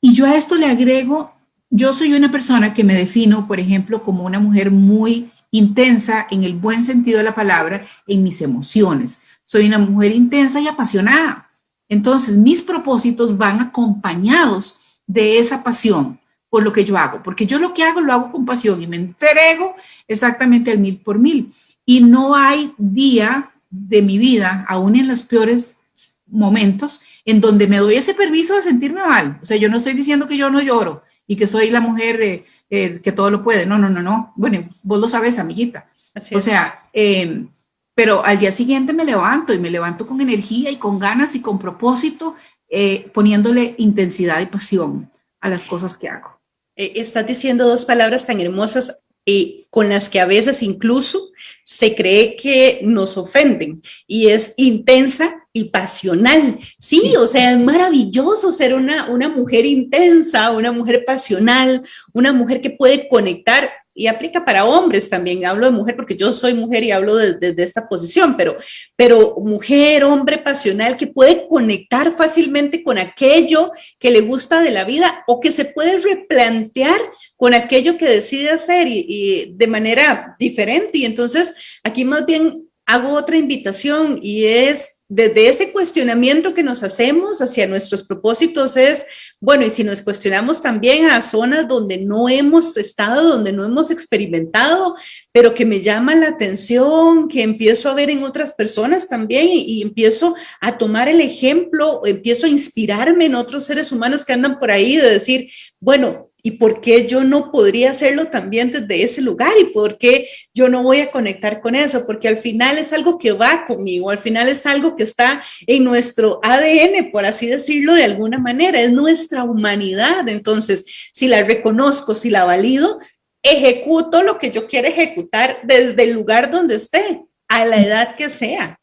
Y yo a esto le agrego, yo soy una persona que me defino, por ejemplo, como una mujer muy intensa en el buen sentido de la palabra en mis emociones. Soy una mujer intensa y apasionada. Entonces, mis propósitos van acompañados de esa pasión por lo que yo hago, porque yo lo que hago lo hago con pasión y me entrego exactamente al mil por mil. Y no hay día de mi vida, aún en los peores momentos, en donde me doy ese permiso de sentirme mal. O sea, yo no estoy diciendo que yo no lloro y que soy la mujer de, eh, que todo lo puede. No, no, no, no. Bueno, vos lo sabes, amiguita. o sea, em, pero al día siguiente me levanto y me levanto con energía y con ganas y con propósito, eh, poniéndole intensidad y pasión a las cosas que hago. Eh, estás diciendo dos palabras tan hermosas y con las que a veces incluso se cree que nos ofenden y es intensa y pasional. Sí, o sea, es maravilloso ser una, una mujer intensa, una mujer pasional, una mujer que puede conectar y aplica para hombres también. Hablo de mujer porque yo soy mujer y hablo desde esta posición, pero, pero mujer, hombre pasional que puede conectar fácilmente con aquello que le gusta de la vida o que se puede replantear con aquello que decide hacer y, y de manera diferente. Y entonces aquí más bien hago otra invitación y es desde ese cuestionamiento que nos hacemos hacia nuestros propósitos es, bueno, y si nos cuestionamos también a zonas donde no hemos estado, donde no hemos experimentado, pero que me llama la atención, que empiezo a ver en otras personas también y, empiezo a tomar el ejemplo, empiezo a inspirarme en otros seres humanos que andan por ahí de decir, bueno, ¿Y por qué yo no podría hacerlo también desde ese lugar? ¿Y por qué yo no voy a conectar con eso? Porque al final es algo que va conmigo, al final es algo que está en nuestro ADN, por así decirlo de alguna manera, es nuestra humanidad. Entonces, si la reconozco, si la valido, ejecuto lo que yo quiero ejecutar desde el lugar donde esté, a la edad que sea.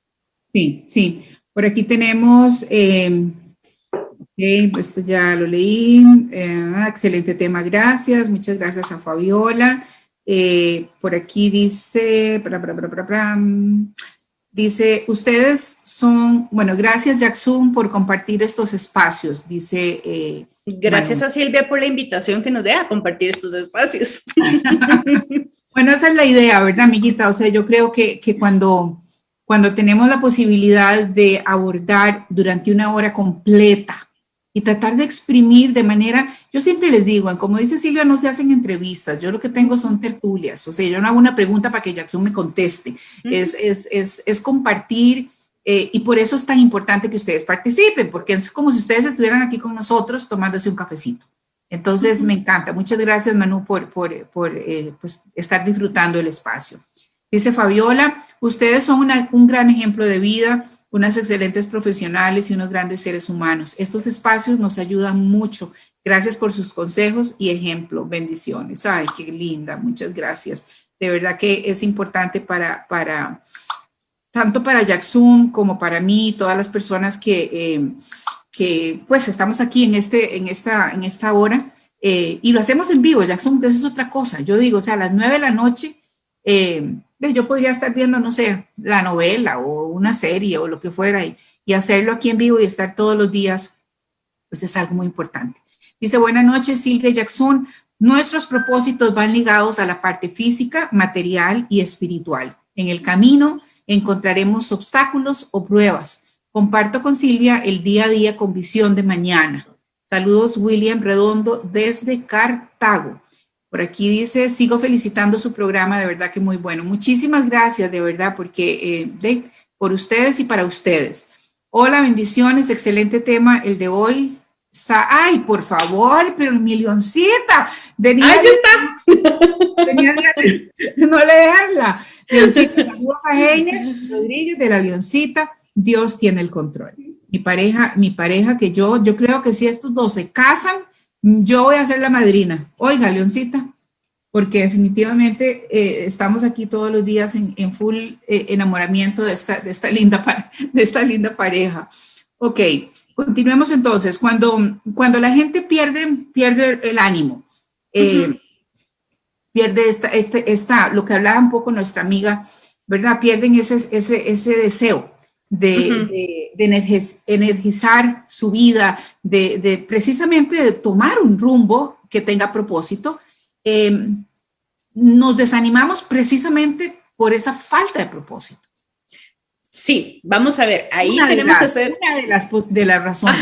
Sí, sí. Por aquí tenemos... Eh, pues esto ya lo leí. Eh, excelente tema, gracias. Muchas gracias a Fabiola. Eh, por aquí dice, dice, ustedes son, bueno, gracias Jackson por compartir estos espacios, dice. Eh, gracias a Silvia por la invitación que nos dé a compartir estos espacios. <laughs> bueno, esa es la idea, ¿verdad, amiguita? O sea, yo creo que, que cuando, cuando tenemos la posibilidad de abordar durante una hora completa y tratar de exprimir de manera, yo siempre les digo, como dice Silvia, no se hacen entrevistas, yo lo que tengo son tertulias, o sea, yo no hago una pregunta para que Jackson me conteste, es, es, es, es, compartir eh, y por eso es tan importante que ustedes participen, porque es como si ustedes estuvieran aquí con nosotros tomándose un cafecito. Entonces, me encanta. Muchas gracias, Manu, por, por, por eh, pues, estar disfrutando el espacio. Dice Fabiola, ustedes son una, un gran ejemplo de vida unas excelentes profesionales y unos grandes seres humanos. Estos espacios nos ayudan mucho. Gracias por sus consejos y ejemplo. Bendiciones. Ay, qué linda. Muchas gracias. De verdad que es importante para, para tanto para Jackson como para mí, todas las personas que, eh, que pues estamos aquí en, este, en, esta, en esta hora. Eh, y lo hacemos en vivo, Jackson, que esa es otra cosa. Yo digo, o sea, a las nueve de la noche, eh, yo podría estar viendo, no sé, la novela o una serie o lo que fuera y, hacerlo aquí en vivo y estar todos los días, pues es algo muy importante. Dice, buenas noches, Silvia Jackson. Nuestros propósitos van ligados a la parte física, material y espiritual. En el camino encontraremos obstáculos o pruebas. Comparto con Silvia el día a día con visión de mañana. Saludos, William Redondo, desde Cartago. Por aquí dice, sigo felicitando su programa, de verdad que muy bueno. Muchísimas gracias, de verdad, porque eh, de, por ustedes y para ustedes. Hola, bendiciones, excelente tema el de hoy. Ay, por favor, pero mi leoncita. Ahí está. <laughs> no leerla. Leoncita, saludos a Heine Rodríguez de la leoncita. Dios tiene el control. mi pareja, mi pareja que yo, yo creo que si estos dos se casan, yo voy a ser la madrina. Oiga, Leoncita, porque definitivamente eh, estamos aquí todos los días en, full eh, enamoramiento de esta, de, esta linda, <laughs> de esta linda pareja. Ok, continuemos entonces. Cuando, cuando la gente pierde, pierde el ánimo, eh, pierde esta, este, esta, lo que hablaba un poco nuestra amiga, ¿verdad? Pierden ese, ese, ese deseo de, energizar su vida, de, precisamente de tomar un rumbo que tenga propósito, em, nos desanimamos precisamente por esa falta de propósito. Sí, vamos a ver, ahí tenemos que hacer... Una de las, de las razones.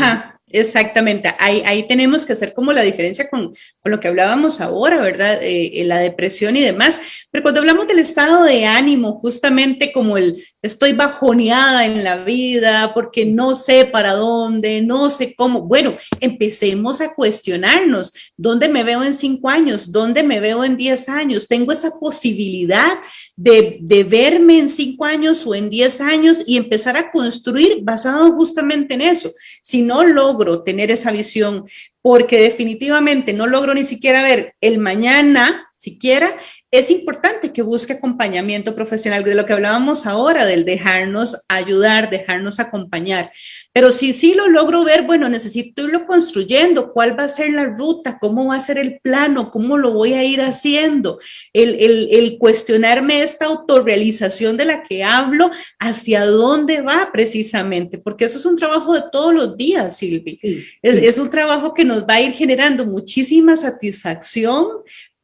Exactamente, ahí, ahí tenemos que hacer como la diferencia con, con lo que hablábamos ahora, ¿verdad? Eh, la depresión y demás. Pero cuando hablamos del estado de ánimo, justamente como el estoy bajoneada en la vida porque no sé para dónde, no sé cómo, bueno, empecemos a cuestionarnos, ¿dónde me veo en cinco años? ¿Dónde me veo en diez años? ¿Tengo esa posibilidad de, de verme en cinco años o en diez años y empezar a construir basado justamente en eso? Si no lo logro tener esa visión porque definitivamente no logro ni siquiera ver el mañana, siquiera, es importante que busque acompañamiento profesional, de lo que hablábamos ahora, del dejarnos ayudar, dejarnos acompañar. Pero si sí lo logro ver, bueno, necesito irlo construyendo, cuál va a ser la ruta, cómo va a ser el plano, cómo lo voy a ir haciendo, el, el, el cuestionarme esta autorrealización de la que hablo, hacia dónde va precisamente, porque eso es un trabajo de todos los días, Silvi. Es, es un trabajo que nos va a ir generando muchísima satisfacción,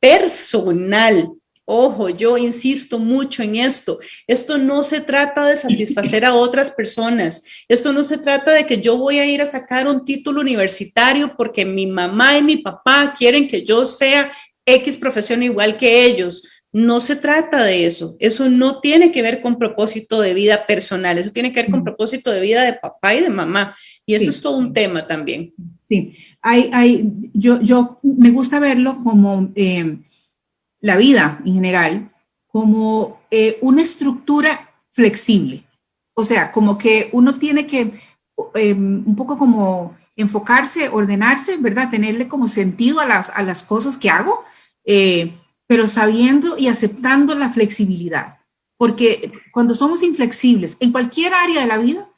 personal. Ojo, yo insisto mucho en esto. Esto no se trata de satisfacer a <laughs> otras personas. Esto no se trata de que yo voy a ir a sacar un título universitario porque mi mamá y mi papá quieren que yo sea X profesión igual que ellos. No se trata de eso. Eso no tiene que ver con propósito de vida personal. Eso tiene que ver con propósito de vida de papá y de mamá. Y eso es todo un tema también. Sí, hay, hay, yo, yo me gusta verlo como eh, la vida en general, como eh, una estructura flexible. O sea, como que uno tiene que eh, un poco como enfocarse, ordenarse, ¿verdad? Tenerle como sentido a las, a las cosas que hago, pero sabiendo y aceptando la flexibilidad. Porque cuando somos inflexibles en cualquier área de la vida,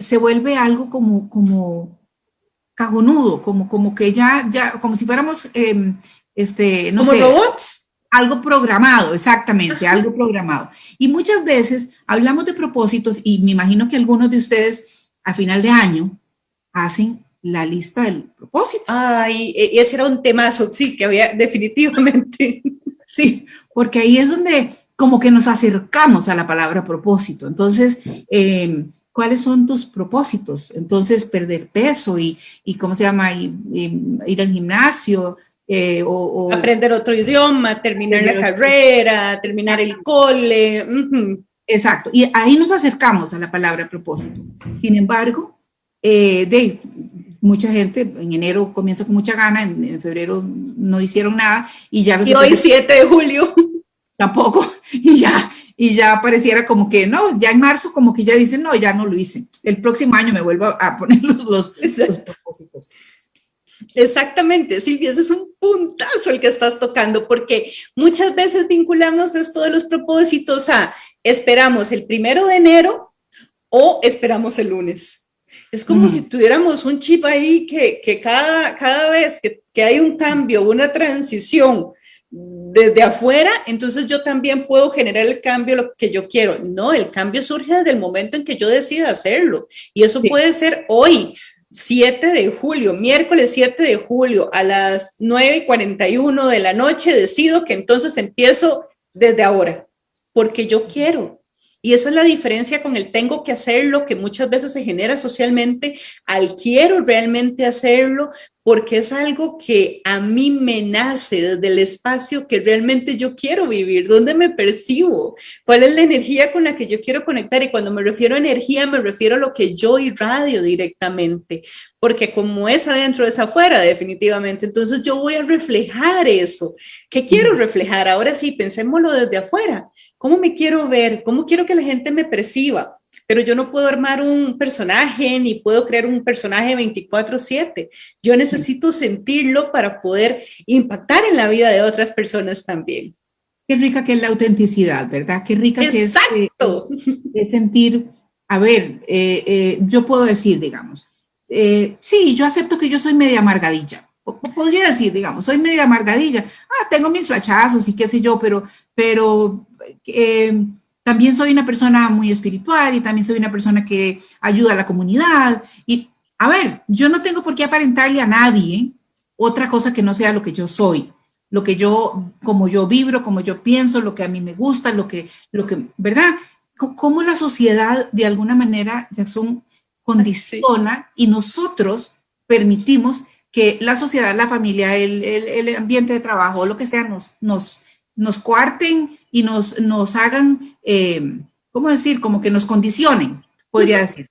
se vuelve algo como, como cajonudo, como, como que ya, ya, como si fuéramos, em, este, no sé. robots? Algo programado, exactamente, algo programado. Y muchas veces hablamos de propósitos y me imagino que algunos de ustedes a final de año hacen la lista del propósito. Ay, e, ese era un temazo, sí, que había <laughs> definitivamente. Sí, porque ahí es donde como que nos acercamos a la palabra propósito. Entonces, eh, cuáles son tus propósitos. Entonces, perder peso y, y ¿cómo se llama? Y, ir al gimnasio. Eh, o, aprender otro idioma, terminar la carrera, terminar el cole. Exacto. Y ahí nos acercamos a la palabra propósito. Sin embargo, eh, de, mucha gente en enero comienza con mucha gana, en, febrero no hicieron nada y ya... Y hoy 7 de julio. <laughs> Tampoco, y ya, y ya pareciera como que no, ya en marzo como que ya dicen, no, ya no lo hice. El próximo año me vuelvo a <laughs> poner los, los, propósitos. Exactamente, Silvia, ese es un puntazo el que estás tocando, porque muchas veces vinculamos esto de los propósitos a esperamos el primero de enero o esperamos el lunes. Es como si tuviéramos un chip ahí que, que cada, cada vez que, que hay un cambio, una transición, desde afuera, entonces yo también puedo generar el cambio lo que yo quiero. No, el cambio surge desde el momento en que yo decida hacerlo. Y eso puede ser hoy, 7 de julio, miércoles 7 de julio, a las 9 y 41 de la noche, decido que entonces empiezo desde ahora, porque yo quiero. Y esa es la diferencia con el tengo que hacerlo, que muchas veces se genera socialmente, al quiero realmente hacerlo, porque es algo que a mí me nace desde el espacio que realmente yo quiero vivir, dónde me percibo, cuál es la energía con la que yo quiero conectar. Y cuando me refiero a energía, me refiero a lo que yo irradio directamente, porque como es adentro, es afuera, definitivamente. Entonces yo voy a reflejar eso. ¿Qué quiero reflejar? Ahora sí, pensémoslo desde afuera. ¿Cómo me quiero ver? ¿Cómo quiero que la gente me perciba? pero yo no puedo armar un personaje ni puedo crear un personaje 24/7. Yo necesito sentirlo para poder impactar en la vida de otras personas también. Qué rica que es la autenticidad, ¿verdad? Qué rica que es, eh, sentir, a ver, eh, eh, yo puedo decir, digamos, sí, yo acepto que yo soy media amargadilla. Podría decir, digamos, soy media amargadilla. Ah, tengo mis flachazos y qué sé yo, pero, pero también soy una persona muy espiritual y también soy una persona que ayuda a la comunidad. Y, a ver, yo no tengo por qué aparentarle a nadie otra cosa que no sea lo que yo soy lo que yo, como yo vibro, como yo pienso, lo que a mí me gusta, lo que, lo que, ¿verdad? Cómo la sociedad de alguna manera, Jackson, condiciona y nosotros permitimos que la sociedad, la familia, el, el, ambiente de trabajo, lo que sea, nos, nos, nos coarten y nos, nos hagan, eh, ¿cómo decir? Como que nos condicionen, podría decir.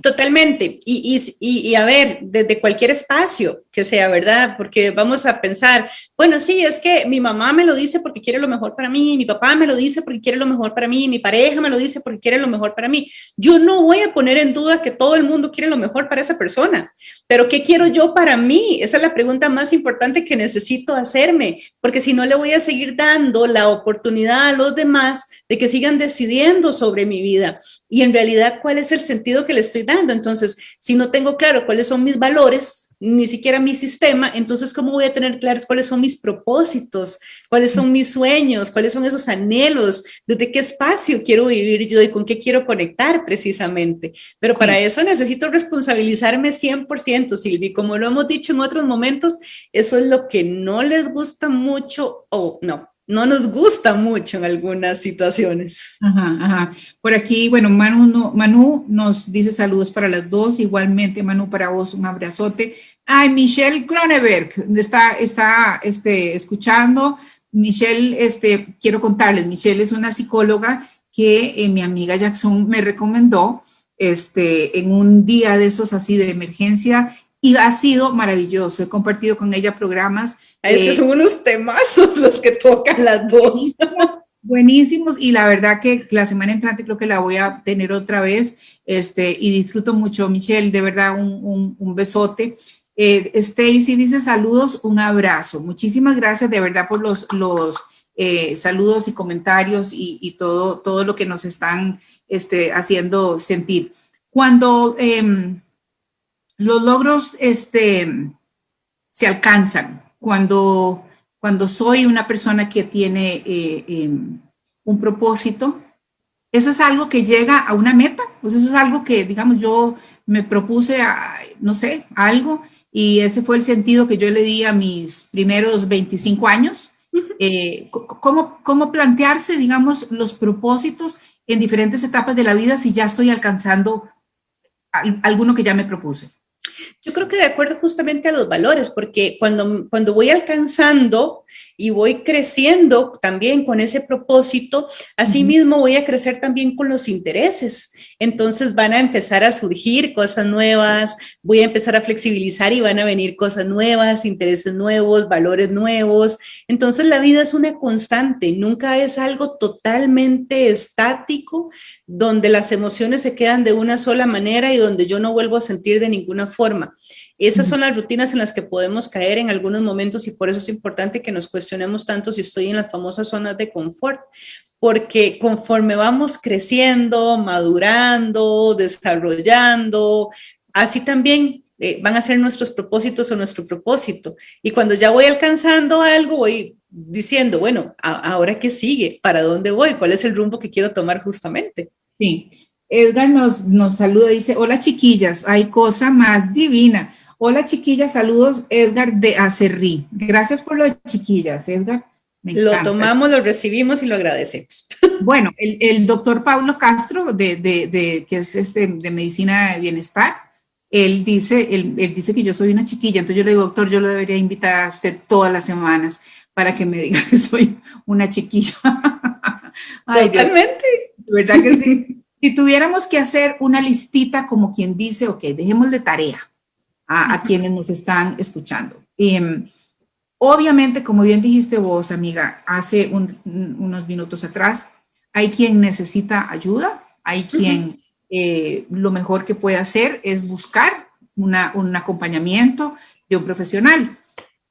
Totalmente. Y, y, y, a ver, desde cualquier espacio que sea, ¿verdad? Porque vamos a pensar, bueno, sí, es que mi mamá me lo dice porque quiere lo mejor para mí, mi papá me lo dice porque quiere lo mejor para mí, mi pareja me lo dice porque quiere lo mejor para mí. Yo no voy a poner en duda que todo el mundo quiere lo mejor para esa persona, pero ¿qué quiero yo para mí? Esa es la pregunta más importante que necesito hacerme, porque si no le voy a seguir dando la oportunidad a los demás de que sigan decidiendo sobre mi vida. Y en realidad, ¿cuál es el sentido que le estoy dando. Entonces, si no tengo claro cuáles son mis valores, ni siquiera mi sistema, entonces, ¿cómo voy a tener claros cuáles son mis propósitos? ¿Cuáles son mis sueños? ¿Cuáles son esos anhelos? ¿Desde qué espacio quiero vivir yo y con qué quiero conectar precisamente? Pero para eso necesito responsabilizarme 100%, Silvi. Como lo hemos dicho en otros momentos, eso es lo que no les gusta mucho o no, no nos gusta mucho en algunas situaciones. Ajá, ajá. Por aquí, bueno, Manu, Manu nos dice saludos para las dos, igualmente Manu para vos un abrazote. Ay, Michelle Kroneberg está, está este, escuchando. Michelle, este, quiero contarles, Michelle es una psicóloga que eh, mi amiga Jackson me recomendó este, en un día de esos así de emergencia y ha sido maravilloso. He compartido con ella programas. Es que son unos temazos <laughs> los que tocan las dos. Buenísimos y la verdad que la semana entrante creo que la voy a tener otra vez este, y disfruto mucho. Michelle, de verdad un, un, besote. Eh, Stacy dice saludos, un abrazo. Muchísimas gracias de verdad por los, los eh, saludos y comentarios y, todo, todo lo que nos están este, haciendo sentir. Cuando em, los logros este, se alcanzan cuando, cuando soy una persona que tiene eh, em, un propósito. Eso es algo que llega a una meta, pues eso es algo que, digamos, yo me propuse, a, no sé, algo, y ese fue el sentido que yo le di a mis primeros 25 años. Eh, ¿cómo, ¿Cómo plantearse, digamos, los propósitos en diferentes etapas de la vida si ya estoy alcanzando alguno que ya me propuse? Yo creo que de acuerdo justamente a los valores, porque cuando, cuando voy alcanzando y voy creciendo también con ese propósito, asimismo voy a crecer también con los intereses. Entonces van a empezar a surgir cosas nuevas, voy a empezar a flexibilizar y van a venir cosas nuevas, intereses nuevos, valores nuevos. Entonces la vida es una constante, nunca es algo totalmente estático donde las emociones se quedan de una sola manera y donde yo no vuelvo a sentir de ninguna forma. Esas son las rutinas en las que podemos caer en algunos momentos y por eso es importante que nos cuestionemos tanto si estoy en las famosas zonas de confort, porque conforme vamos creciendo, madurando, desarrollando, así también eh, van a ser nuestros propósitos o nuestro propósito. Y cuando ya voy alcanzando algo, voy diciendo, bueno, ahora qué sigue, para dónde voy, cuál es el rumbo que quiero tomar justamente. Sí. Edgar nos, nos saluda, dice, hola chiquillas, hay cosa más divina. Hola chiquillas, saludos Edgar de Acerrí. Gracias por lo de chiquillas, Edgar. lo tomamos, lo recibimos y lo agradecemos. <laughs> Bueno, el, doctor Pablo Castro, de, de, que es este, de medicina de bienestar, él dice, él, dice que yo soy una chiquilla, entonces yo le digo, doctor, yo lo debería invitar a usted todas las semanas para que me diga <laughs> que soy una chiquilla. <laughs> Totalmente. ¿Verdad que sí? si tuviéramos que hacer una listita como quien dice, ok, dejemos de tarea a, quienes nos están escuchando. Em, obviamente, como bien dijiste vos, amiga, hace unos minutos atrás, hay quien necesita ayuda, Hay quien eh, lo mejor que puede hacer es buscar una, un acompañamiento de un profesional.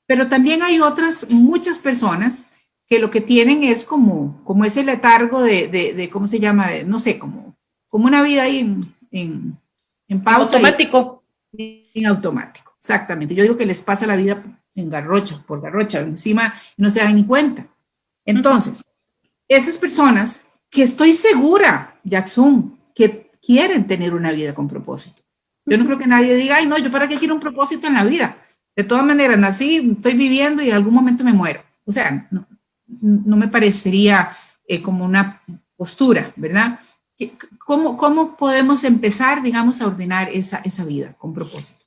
Pero también hay otras, muchas personas que lo que tienen es como, como ese letargo de, de, ¿cómo se llama? no sé, como, como una vida ahí en, en, pausa. Automático. En automático, exactamente. Yo digo que les pasa la vida en garrocha, por garrocha, encima no se dan cuenta. Entonces, esas personas que estoy segura, Jackson, que quieren tener una vida con propósito. Yo no creo que nadie diga, ay, no, yo para qué quiero un propósito en la vida. De todas maneras, nací, estoy viviendo y en algún momento me muero. O sea, no, no me parecería eh, como una postura, ¿verdad? ¿Cómo, ¿Cómo podemos empezar, digamos, a ordenar esa, esa vida con propósito?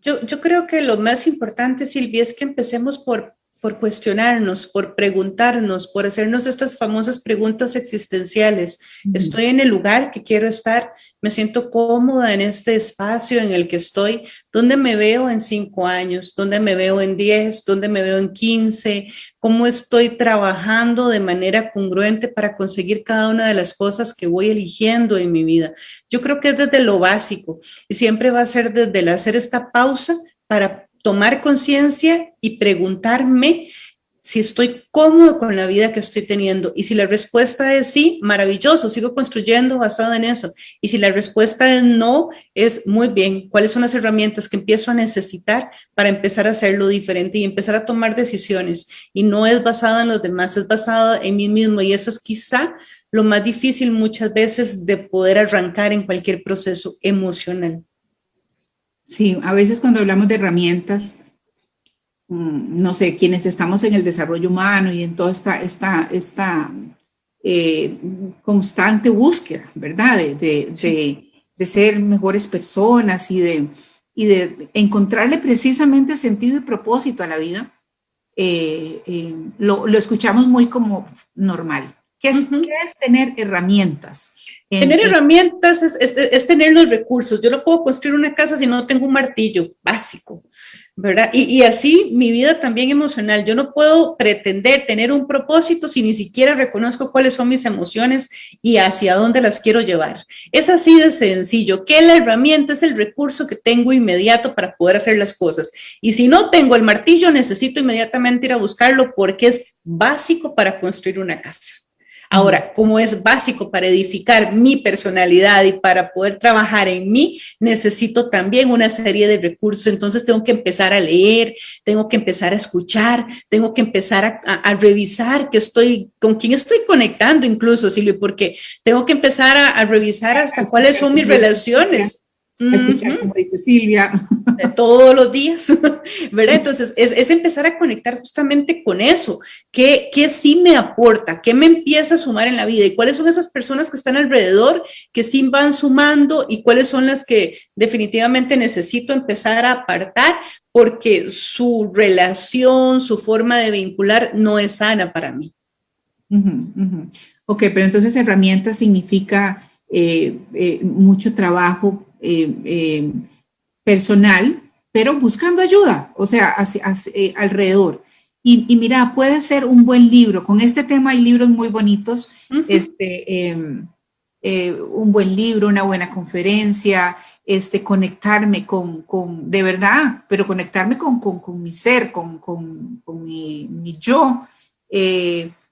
Yo, yo creo que lo más importante, Silvia, es que empecemos por por cuestionarnos, por preguntarnos, por hacernos estas famosas preguntas existenciales. ¿Estoy en el lugar que quiero estar? ¿Me siento cómoda en este espacio en el que estoy? ¿Dónde me veo en cinco años? ¿Dónde me veo en diez? ¿Dónde me veo en quince? ¿Cómo estoy trabajando de manera congruente para conseguir cada una de las cosas que voy eligiendo en mi vida? Yo creo que es desde lo básico y siempre va a ser desde el hacer esta pausa para tomar conciencia y preguntarme si estoy cómodo con la vida que estoy teniendo. Y si la respuesta es sí, maravilloso, sigo construyendo basado en eso. Y si la respuesta es no, es muy bien, ¿cuáles son las herramientas que empiezo a necesitar para empezar a hacerlo diferente y empezar a tomar decisiones? Y no es basado en los demás, es basado en mí mismo. Y eso es quizá lo más difícil muchas veces de poder arrancar en cualquier proceso emocional. Sí, a veces cuando hablamos de herramientas, mm, no sé, quienes estamos en el desarrollo humano y en toda esta, esta, esta eh, constante búsqueda, ¿verdad? De, ser mejores personas y de, y de encontrarle precisamente sentido y propósito a la vida, eh, eh, lo, escuchamos muy como normal. ¿Qué es, ¿qué es tener herramientas? Tener herramientas es, tener los recursos. Yo no puedo construir una casa si no tengo un martillo básico, ¿verdad? Y, así mi vida también emocional. Yo no puedo pretender tener un propósito si ni siquiera reconozco cuáles son mis emociones y hacia dónde las quiero llevar. Es así de sencillo, que la herramienta es el recurso que tengo inmediato para poder hacer las cosas. Y si no tengo el martillo, necesito inmediatamente ir a buscarlo porque es básico para construir una casa. Ahora, como es básico para edificar mi personalidad y para poder trabajar en mí, necesito también una serie de recursos. Entonces tengo que empezar a leer, tengo que empezar a escuchar, tengo que empezar a, revisar que estoy, con quién estoy conectando incluso, Silvia, porque tengo que empezar a revisar hasta cuáles son mis relaciones escuchar, como dice Silvia. De todos los días, <laughs> ¿verdad? Entonces, es, empezar a conectar justamente con eso. ¿Qué, ¿Qué sí me aporta? ¿Qué me empieza a sumar en la vida? ¿Y cuáles son esas personas que están alrededor que sí van sumando? ¿Y cuáles son las que definitivamente necesito empezar a apartar? Porque su relación, su forma de vincular no es sana para mí. Ok, pero entonces herramienta significa eh, eh, mucho trabajo eh, eh, personal, pero buscando ayuda, o sea, eh, alrededor. Y, mira, puede ser un buen libro. Con este tema hay libros muy bonitos. este, em, un buen libro, una buena conferencia, este, conectarme con, con de verdad, pero conectarme con, con, con mi ser, con, mi, mi, yo,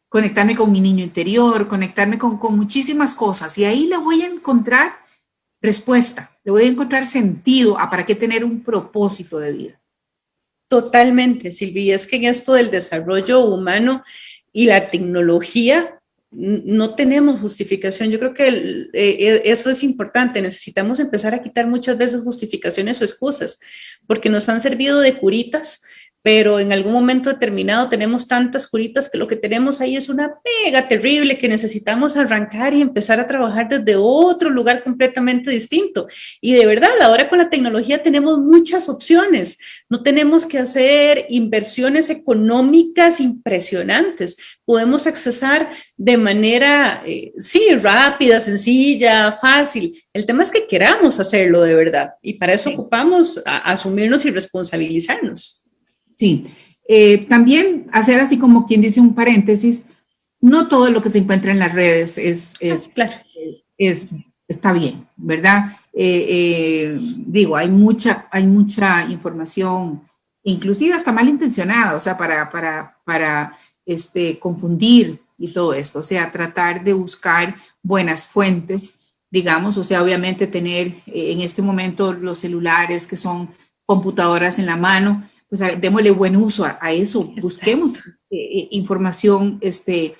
conectarme con mi niño interior, conectarme con, muchísimas cosas. Y ahí le voy a encontrar respuesta, le voy a encontrar sentido a para qué tener un propósito de vida. Totalmente, Silvia. Es que en esto del desarrollo humano y la tecnología no tenemos justificación. Yo creo que eh, eh, eso es importante. Necesitamos empezar a quitar muchas veces justificaciones o excusas, porque nos han servido de curitas pero en algún momento determinado tenemos tantas curitas que lo que tenemos ahí es una pega terrible que necesitamos arrancar y empezar a trabajar desde otro lugar completamente distinto. Y de verdad, ahora con la tecnología tenemos muchas opciones. No tenemos que hacer inversiones económicas impresionantes. Podemos accesar de manera, eh, sí, rápida, sencilla, fácil. El tema es que queramos hacerlo de verdad. Y para eso ocupamos asumirnos y responsabilizarnos. Sí, eh, también hacer así como quien dice un paréntesis, no todo lo que se encuentra en las redes es, ah, es, claro. es está bien, ¿verdad? Eh, eh, digo, hay mucha, hay mucha información, inclusive hasta malintencionada, o sea, para, para, para este, confundir y todo esto, o sea, tratar de buscar buenas fuentes, digamos, o sea, obviamente tener eh, en este momento los celulares que son computadoras en la mano, pues démosle buen uso a, eso, busquemos información este,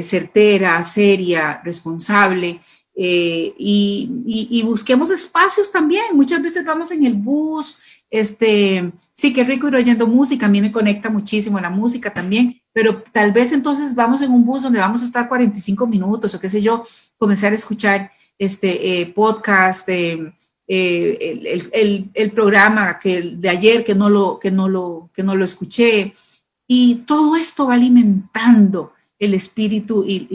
certera, seria, responsable, eh, y, busquemos espacios también. Muchas veces vamos en el bus, este, sí, qué rico ir oyendo música, a mí me conecta muchísimo la música también, pero tal vez entonces vamos en un bus donde vamos a estar 45 minutos o qué sé yo, comenzar a escuchar este eh, podcast, eh, el, el, programa que, de ayer que no, lo, que, no lo, que no lo escuché. Y todo esto va alimentando el espíritu y,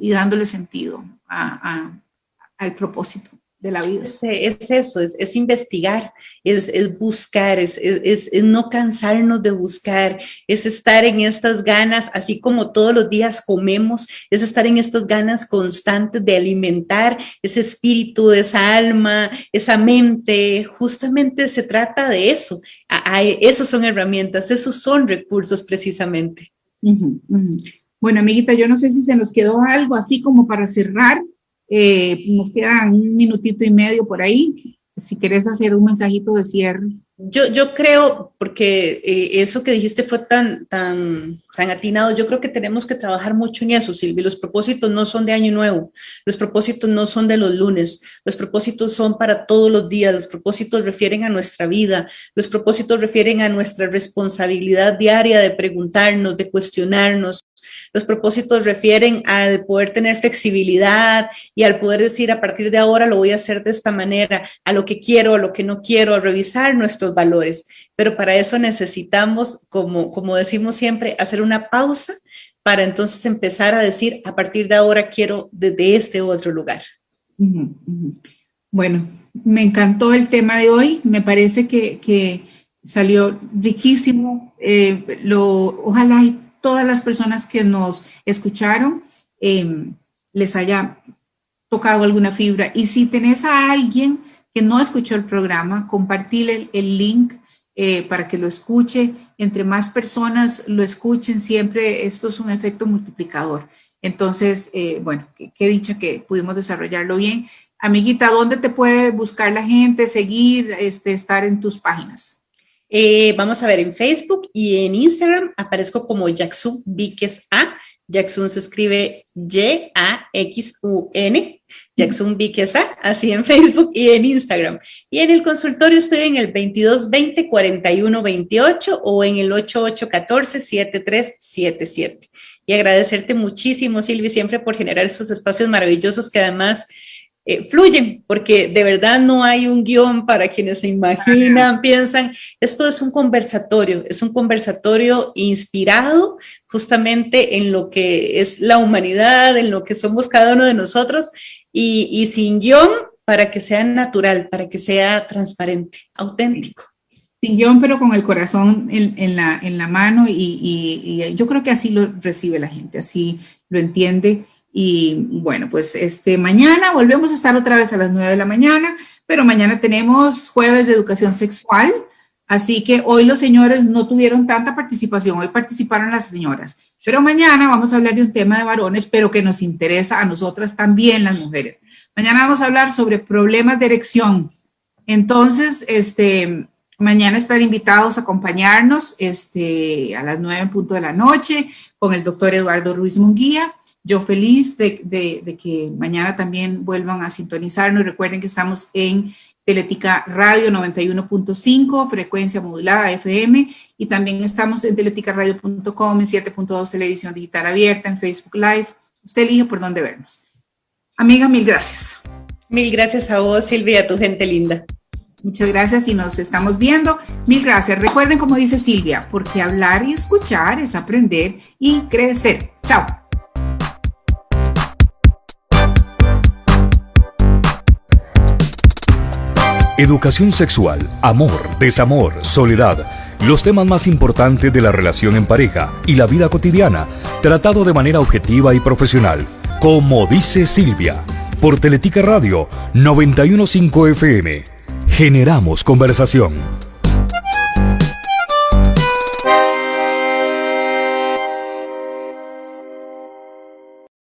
y dándole sentido al propósito de la vida. Es, eso, es, investigar, es, buscar, es, no cansarnos de buscar, es estar en estas ganas, así como todos los días comemos, es estar en estas ganas constantes de alimentar ese espíritu, esa alma, esa mente. Justamente se trata de eso. esos son herramientas, esos son recursos precisamente. Bueno, amiguita, yo no sé si se nos quedó algo así como para cerrar. Eh, nos queda un minutito y medio por ahí. Si quieres hacer un mensajito de cierre. Yo, yo creo, porque eh, eso que dijiste fue tan, tan, tan atinado, yo creo que tenemos que trabajar mucho en eso, Silvi. Los propósitos no son de año nuevo, los propósitos no son de los lunes, los propósitos son para todos los días, los propósitos refieren a nuestra vida, los propósitos refieren a nuestra responsabilidad diaria de preguntarnos, de cuestionarnos, los propósitos refieren al poder tener flexibilidad y al poder decir a partir de ahora lo voy a hacer de esta manera, a lo que quiero, a lo que no quiero, a revisar nuestros valores. Pero para eso necesitamos, como, como decimos siempre, hacer una pausa para entonces empezar a decir a partir de ahora quiero desde este otro lugar. Bueno, me encantó el tema de hoy, me parece que, salió riquísimo. Eh, lo, ojalá todas las personas que nos escucharon em, les haya tocado alguna fibra. Y si tenés a alguien que no escuchó el programa, compartir el, link eh, para que lo escuche. Entre más personas lo escuchen, siempre esto es un efecto multiplicador. Entonces, eh, bueno, qué, dicha que pudimos desarrollarlo bien. Amiguita, ¿dónde te puede buscar la gente, seguir, este, estar en tus páginas? Eh, vamos a ver en Facebook y en Instagram aparezco como Jackson Víquez A. Jackson se escribe Y-A-X-U-N. Jackson Víquez así en Facebook y en Instagram. Y en el consultorio estoy en el 2220 4128 o en el 8814 7377. Y agradecerte muchísimo, Silvi, siempre por generar esos espacios maravillosos que además eh, fluyen, porque de verdad no hay un guion para quienes se imaginan, piensan, esto es un conversatorio, es un conversatorio inspirado justamente en lo que es la humanidad, en lo que somos cada uno de nosotros y, sin guion para que sea natural, para que sea transparente, auténtico. Sin guion, pero con el corazón en, la, en la mano y, y yo creo que así lo recibe la gente, así lo entiende y bueno, pues este mañana volvemos a estar otra vez a las 9 de la mañana, pero mañana tenemos jueves de educación sexual, así que hoy los señores no tuvieron tanta participación, hoy participaron las señoras, pero mañana vamos a hablar de un tema de varones, pero que nos interesa a nosotras también las mujeres. Mañana vamos a hablar sobre problemas de erección. Entonces, este, mañana están invitados a acompañarnos este, a las 9 en punto de la noche con el doctor Eduardo Ruiz Munguía yo feliz de, que mañana también vuelvan a sintonizarnos. Recuerden que estamos en Teletica Radio 91.5, frecuencia modulada FM, y también estamos en teleticaradio.com, en 7.2 televisión digital abierta, en Facebook Live. Usted elige por dónde vernos. Amiga, mil gracias. Mil gracias a vos, Silvia, a tu gente linda. Muchas gracias y nos estamos viendo. Mil gracias. Recuerden, como dice Silvia, porque hablar y escuchar es aprender y crecer. Chao. Educación sexual, amor, desamor, soledad, los temas más importantes de la relación en pareja y la vida cotidiana, tratado de manera objetiva y profesional, como dice Silvia por Teletica Radio 915 FM. Generamos conversación.